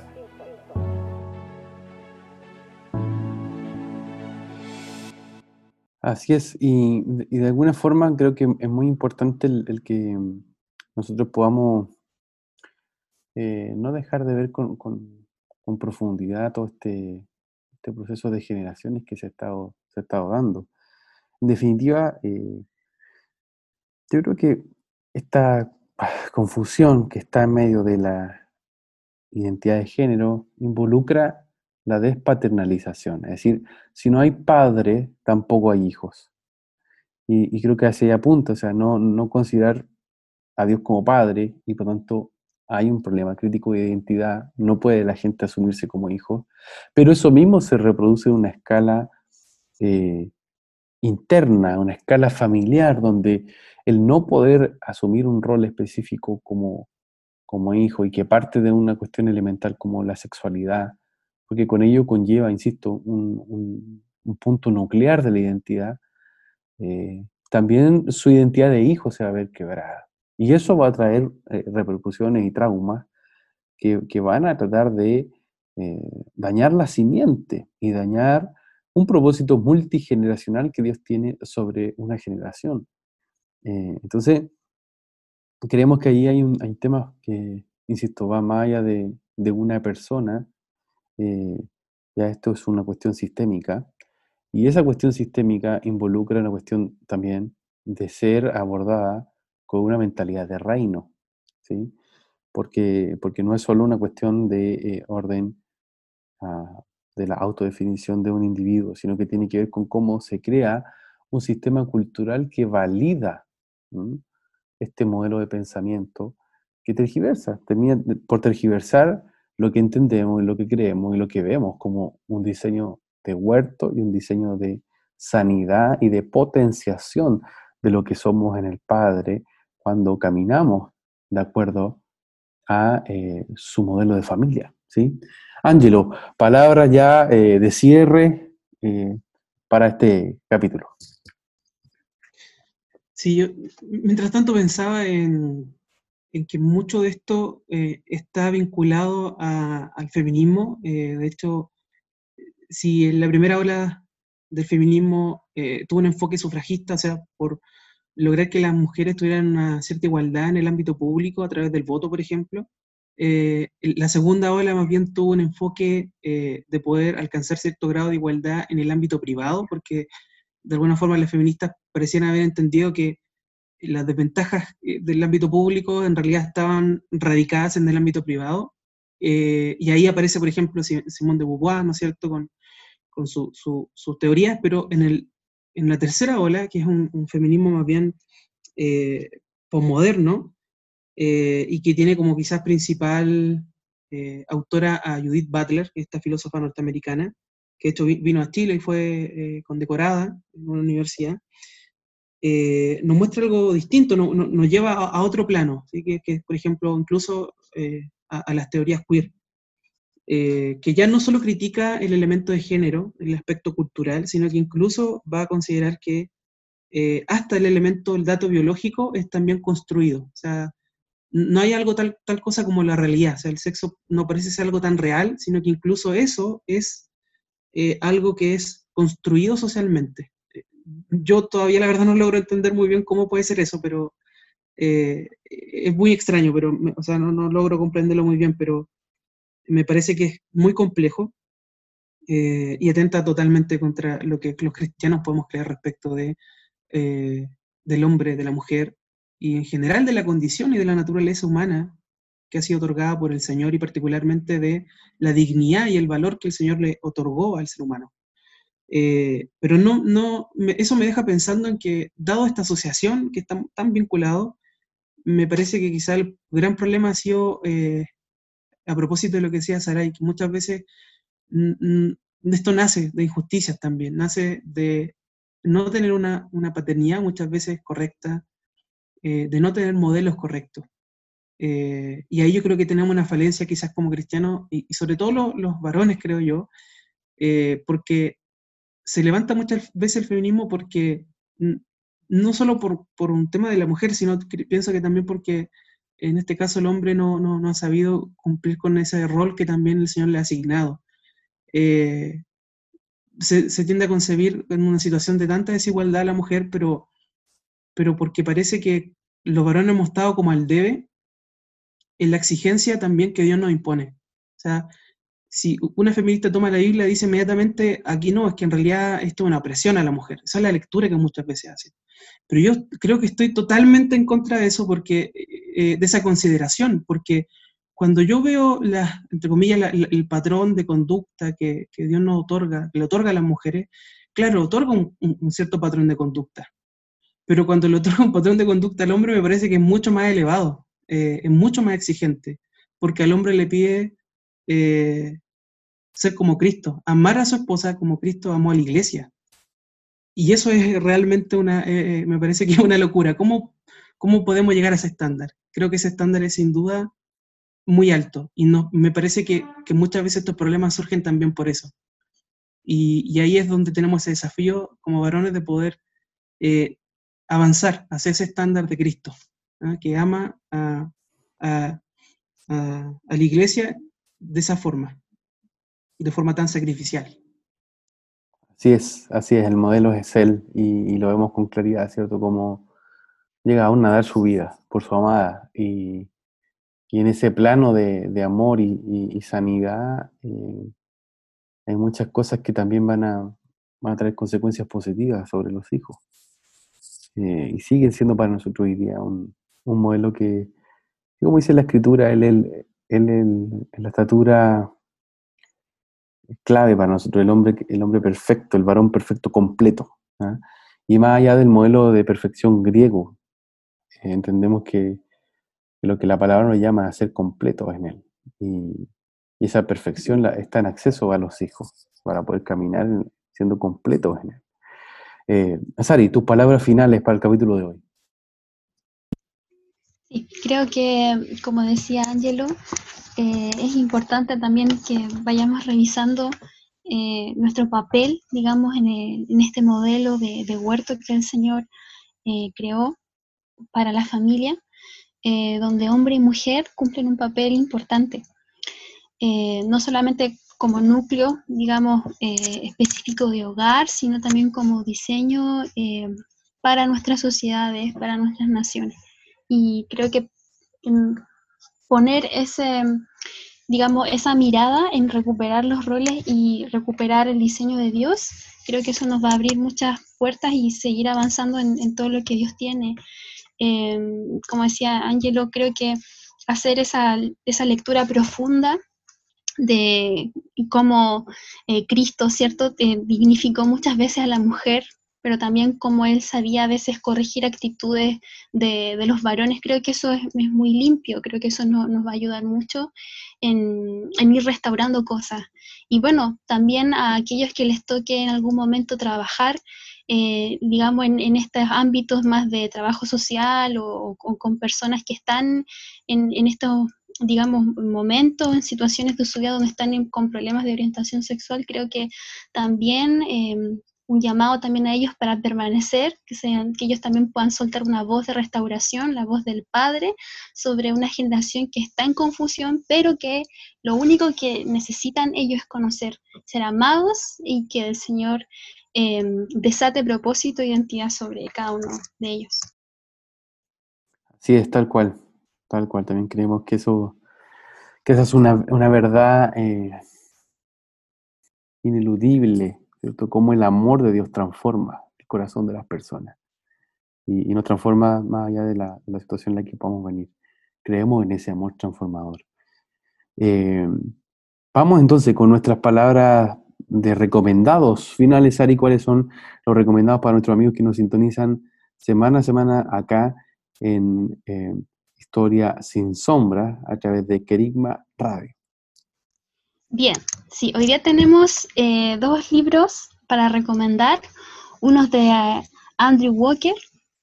Así es, y, de alguna forma creo que es muy importante el, que nosotros podamos eh, no dejar de ver con, con- profundidad todo este, este proceso de generaciones que se ha estado, se ha dando. En definitiva, eh, yo creo que esta confusión que está en medio de la identidad de género involucra la despaternalización. Es decir, si no hay padre, tampoco hay hijos. Y, creo que hacia allá apunta, o sea, no, no considerar a Dios como padre y por tanto hay un problema crítico de identidad, no puede la gente asumirse como hijo, pero eso mismo se reproduce en una escala eh, interna, una escala familiar, donde el no poder asumir un rol específico como, como hijo y que parte de una cuestión elemental como la sexualidad, porque con ello conlleva, insisto, un, un- un punto nuclear de la identidad, eh, también su identidad de hijo se va a ver quebrada. Y eso va a traer eh, repercusiones y traumas que, que van a tratar de eh, dañar la simiente y dañar un propósito multigeneracional que Dios tiene sobre una generación. Eh, entonces, creemos que ahí hay, un, hay temas que, insisto, va más allá de, de una persona. Eh, ya esto es una cuestión sistémica. Y esa cuestión sistémica involucra una cuestión también de ser abordada con una mentalidad de reino, ¿sí? Porque, porque no es solo una cuestión de eh, orden ah, de la autodefinición de un individuo, sino que tiene que ver con cómo se crea un sistema cultural que valida ¿m? este modelo de pensamiento que tergiversa, termina por tergiversar lo que entendemos y lo que creemos y lo que vemos como un diseño de huerto y un diseño de sanidad y de potenciación de lo que somos en el Padre cuando caminamos de acuerdo a eh, su modelo de familia. ¿sí? Ángelo, palabra ya eh, de cierre eh, para este capítulo. Sí, yo mientras tanto pensaba en, en que mucho de esto eh, está vinculado a- al feminismo. eh, de hecho, si en la primera ola del feminismo eh, tuvo un enfoque sufragista, o sea, por lograr que las mujeres tuvieran una cierta igualdad en el ámbito público a través del voto, por ejemplo, eh, la segunda ola más bien tuvo un enfoque eh, de poder alcanzar cierto grado de igualdad en el ámbito privado, porque de alguna forma las feministas parecían haber entendido que las desventajas eh, del ámbito público en realidad estaban radicadas en el ámbito privado. eh, y ahí aparece, por ejemplo, Si- Simón de Beauvoir, ¿no es cierto?, con, con su- su- sus teorías, pero en, el, en la tercera ola, que es un, un feminismo más bien eh, posmoderno, eh, y que tiene como quizás principal eh, autora a Judith Butler, esta filósofa norteamericana, que de hecho vi- vino a Chile y fue eh, condecorada en una universidad, eh, nos muestra algo distinto, no- no- nos lleva a, otro plano, que, que, por ejemplo, incluso eh, a, las teorías queer, eh, que ya no solo critica el elemento de género, el aspecto cultural, sino que incluso va a considerar que eh, hasta el elemento, el dato biológico es también construido. O sea, no hay algo tal, tal cosa como la realidad. O sea, el sexo no parece ser algo tan real, sino que incluso eso es algo que es construido socialmente. Yo todavía la verdad no logro entender muy bien cómo puede ser eso, pero eh, es muy extraño, pero, o sea, no, no logro comprenderlo muy bien, pero me parece que es muy complejo eh, y atenta totalmente contra lo que los cristianos podemos creer respecto de eh, del hombre, de la mujer, y en general de la condición y de la naturaleza humana que ha sido otorgada por el Señor y particularmente de la dignidad y el valor que el Señor le otorgó al ser humano. Eh, pero no, no, eso me deja pensando en que, dado esta asociación que está tan vinculado, me parece que quizá el gran problema ha sido, eh, a propósito de lo que decía Saray, que muchas veces esto nace de injusticias también, nace de no tener una, paternidad muchas veces correcta, eh, de no tener modelos correctos. y ahí yo creo que tenemos una falencia quizás como cristianos, y, sobre todo los varones, creo yo, porque se levanta muchas veces el feminismo porque no solo por, un tema de la mujer, sino que pienso que también porque en este caso el hombre no, no, ha sabido cumplir con ese rol que también el Señor le ha asignado. Eh, se, tiende a concebir en una situación de tanta desigualdad a la mujer, pero, pero porque parece que los varones hemos estado como al debe en la exigencia también que Dios nos impone. O sea, si una feminista toma la Biblia, dice inmediatamente, aquí no, es que en realidad esto es una opresión a la mujer. Esa es la lectura que muchas veces hacen. Pero yo creo que estoy totalmente en contra de eso, porque, eh, de esa consideración, porque cuando yo veo, la, entre comillas, el patrón de conducta que, Dios nos otorga, que le otorga a las mujeres, claro, otorga un, cierto patrón de conducta. Pero cuando le otorga un patrón de conducta al hombre, me parece que es mucho más elevado, eh, es mucho más exigente, porque al hombre le pide eh, ser como Cristo, amar a su esposa como Cristo amó a la iglesia. Y eso es realmente una, eh, eh, me parece que es una locura. ¿Cómo, ¿Cómo podemos llegar a ese estándar? Creo que ese estándar es sin duda muy alto y no, me parece que, muchas veces estos problemas surgen también por eso. Y, ahí es donde tenemos ese desafío como varones de poder avanzar hacia ese estándar de Cristo, ¿ah? que ama a, a, la iglesia de esa forma, de forma tan sacrificial. Así es, así es, el modelo es Él y, lo vemos con claridad, ¿cierto? Como llega aún a dar su vida por su amada y, en ese plano de, amor y, sanidad eh, hay muchas cosas que también van a, van a traer consecuencias positivas sobre los hijos. Eh, y siguen siendo para nosotros hoy día un, modelo que, como dice la escritura, él, él, él en, la estatura clave para nosotros, el hombre, el hombre perfecto, el varón perfecto completo. ¿ah? Y más allá del modelo de perfección griego, entendemos que, lo que la palabra nos llama a ser completo en él. Y, esa perfección está en acceso a los hijos, para poder caminar siendo completos en él. Eh, Sari, tus palabras finales para el capítulo de hoy. Sí, creo que, como decía Angelo, eh, es importante también que vayamos revisando eh, nuestro papel, digamos, en, este modelo de, huerto que el Señor eh, creó para la familia, donde hombre y mujer cumplen un papel importante. no solamente como núcleo, digamos, específico de hogar, sino también como diseño para nuestras sociedades, para nuestras naciones y creo que poner ese, digamos, esa mirada en recuperar los roles y recuperar el diseño de Dios, creo que eso nos va a abrir muchas puertas y seguir avanzando en, todo lo que Dios tiene. Em, como decía Angelo, creo que hacer esa, esa lectura profunda de cómo eh, Cristo, ¿cierto?, dignificó muchas veces a la mujer pero también como él sabía a veces corregir actitudes de, los varones, creo que eso es, muy limpio, creo que eso nos va a ayudar mucho en, ir restaurando cosas. Y bueno, también a aquellos que les toque en algún momento trabajar, eh, digamos, en, estos ámbitos más de trabajo social o, con personas que están en, estos digamos, momentos, en situaciones de su vida donde están con problemas de orientación sexual, creo que también eh, un llamado también a ellos para permanecer, que, sean, que ellos también puedan soltar una voz de restauración, la voz del Padre, sobre una generación que está en confusión, pero que lo único que necesitan ellos es conocer, ser amados y que el Señor em, desate propósito e identidad sobre cada uno de ellos. Sí, es tal cual, tal cual. También creemos que eso, que esa es una, verdad eh, ineludible ¿cierto? Cómo el amor de Dios transforma el corazón de las personas. y, nos transforma más allá de la, situación en la que podamos venir. Creemos en ese amor transformador. Eh, vamos entonces con nuestras palabras de recomendados finales, Ari, ¿cuáles son los recomendados para nuestros amigos que nos sintonizan semana a semana acá en eh, Historia sin Sombra a través de Kerigma Radio? Bien, sí, hoy día tenemos eh, dos libros para recomendar. Uno de eh, Andrew Walker,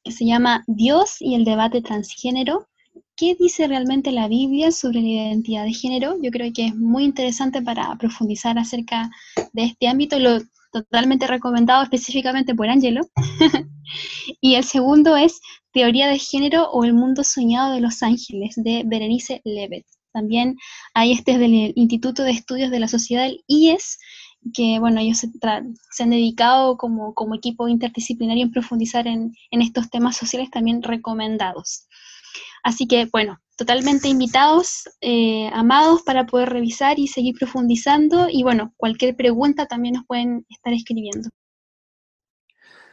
que se llama Dios y el debate transgénero. ¿Qué dice realmente la Biblia sobre la identidad de género? Yo creo que es muy interesante para profundizar acerca de este ámbito. Lo totalmente recomendado específicamente por Angelo. y el segundo es Teoría de Género o el Mundo Soñado de los Ángeles, de Berenice Levet. También hay este del Instituto de Estudios de la Sociedad, el IES, que bueno, ellos se, han dedicado como, como, equipo interdisciplinario en profundizar en, en, estos temas sociales también recomendados. Así que bueno, totalmente invitados, eh, amados para poder revisar y seguir profundizando y bueno, cualquier pregunta también nos pueden estar escribiendo.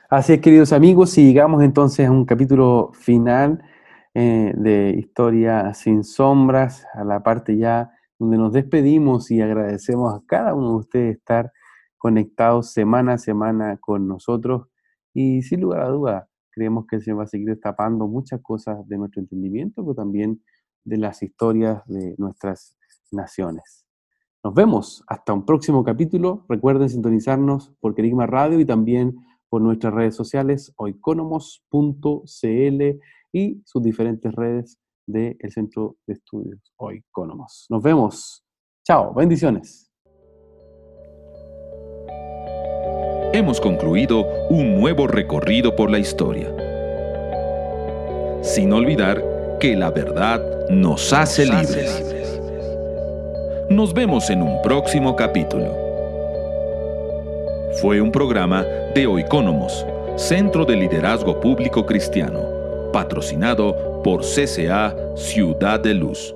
Así es, queridos amigos, y llegamos entonces a un capítulo final eh, de Historia sin sombras, a la parte ya donde nos despedimos y agradecemos a cada uno de ustedes estar conectados semana a semana con nosotros. Y sin lugar a duda, creemos que el Señor va a seguir destapando muchas cosas de nuestro entendimiento, pero también de las historias de nuestras naciones. Nos vemos hasta un próximo capítulo. Recuerden sintonizarnos por Kerigma Radio y también por nuestras redes sociales, oiconomos.cl y sus diferentes redes del Centro de Estudios Oikonomos. Nos vemos. Chao, bendiciones. Hemos concluido un nuevo recorrido por la historia. Sin olvidar que la verdad nos hace libres. Nos vemos en un próximo capítulo. Fue un programa de Oikonomos, Centro de Liderazgo Público Cristiano, patrocinado por CCA Ciudad de Luz.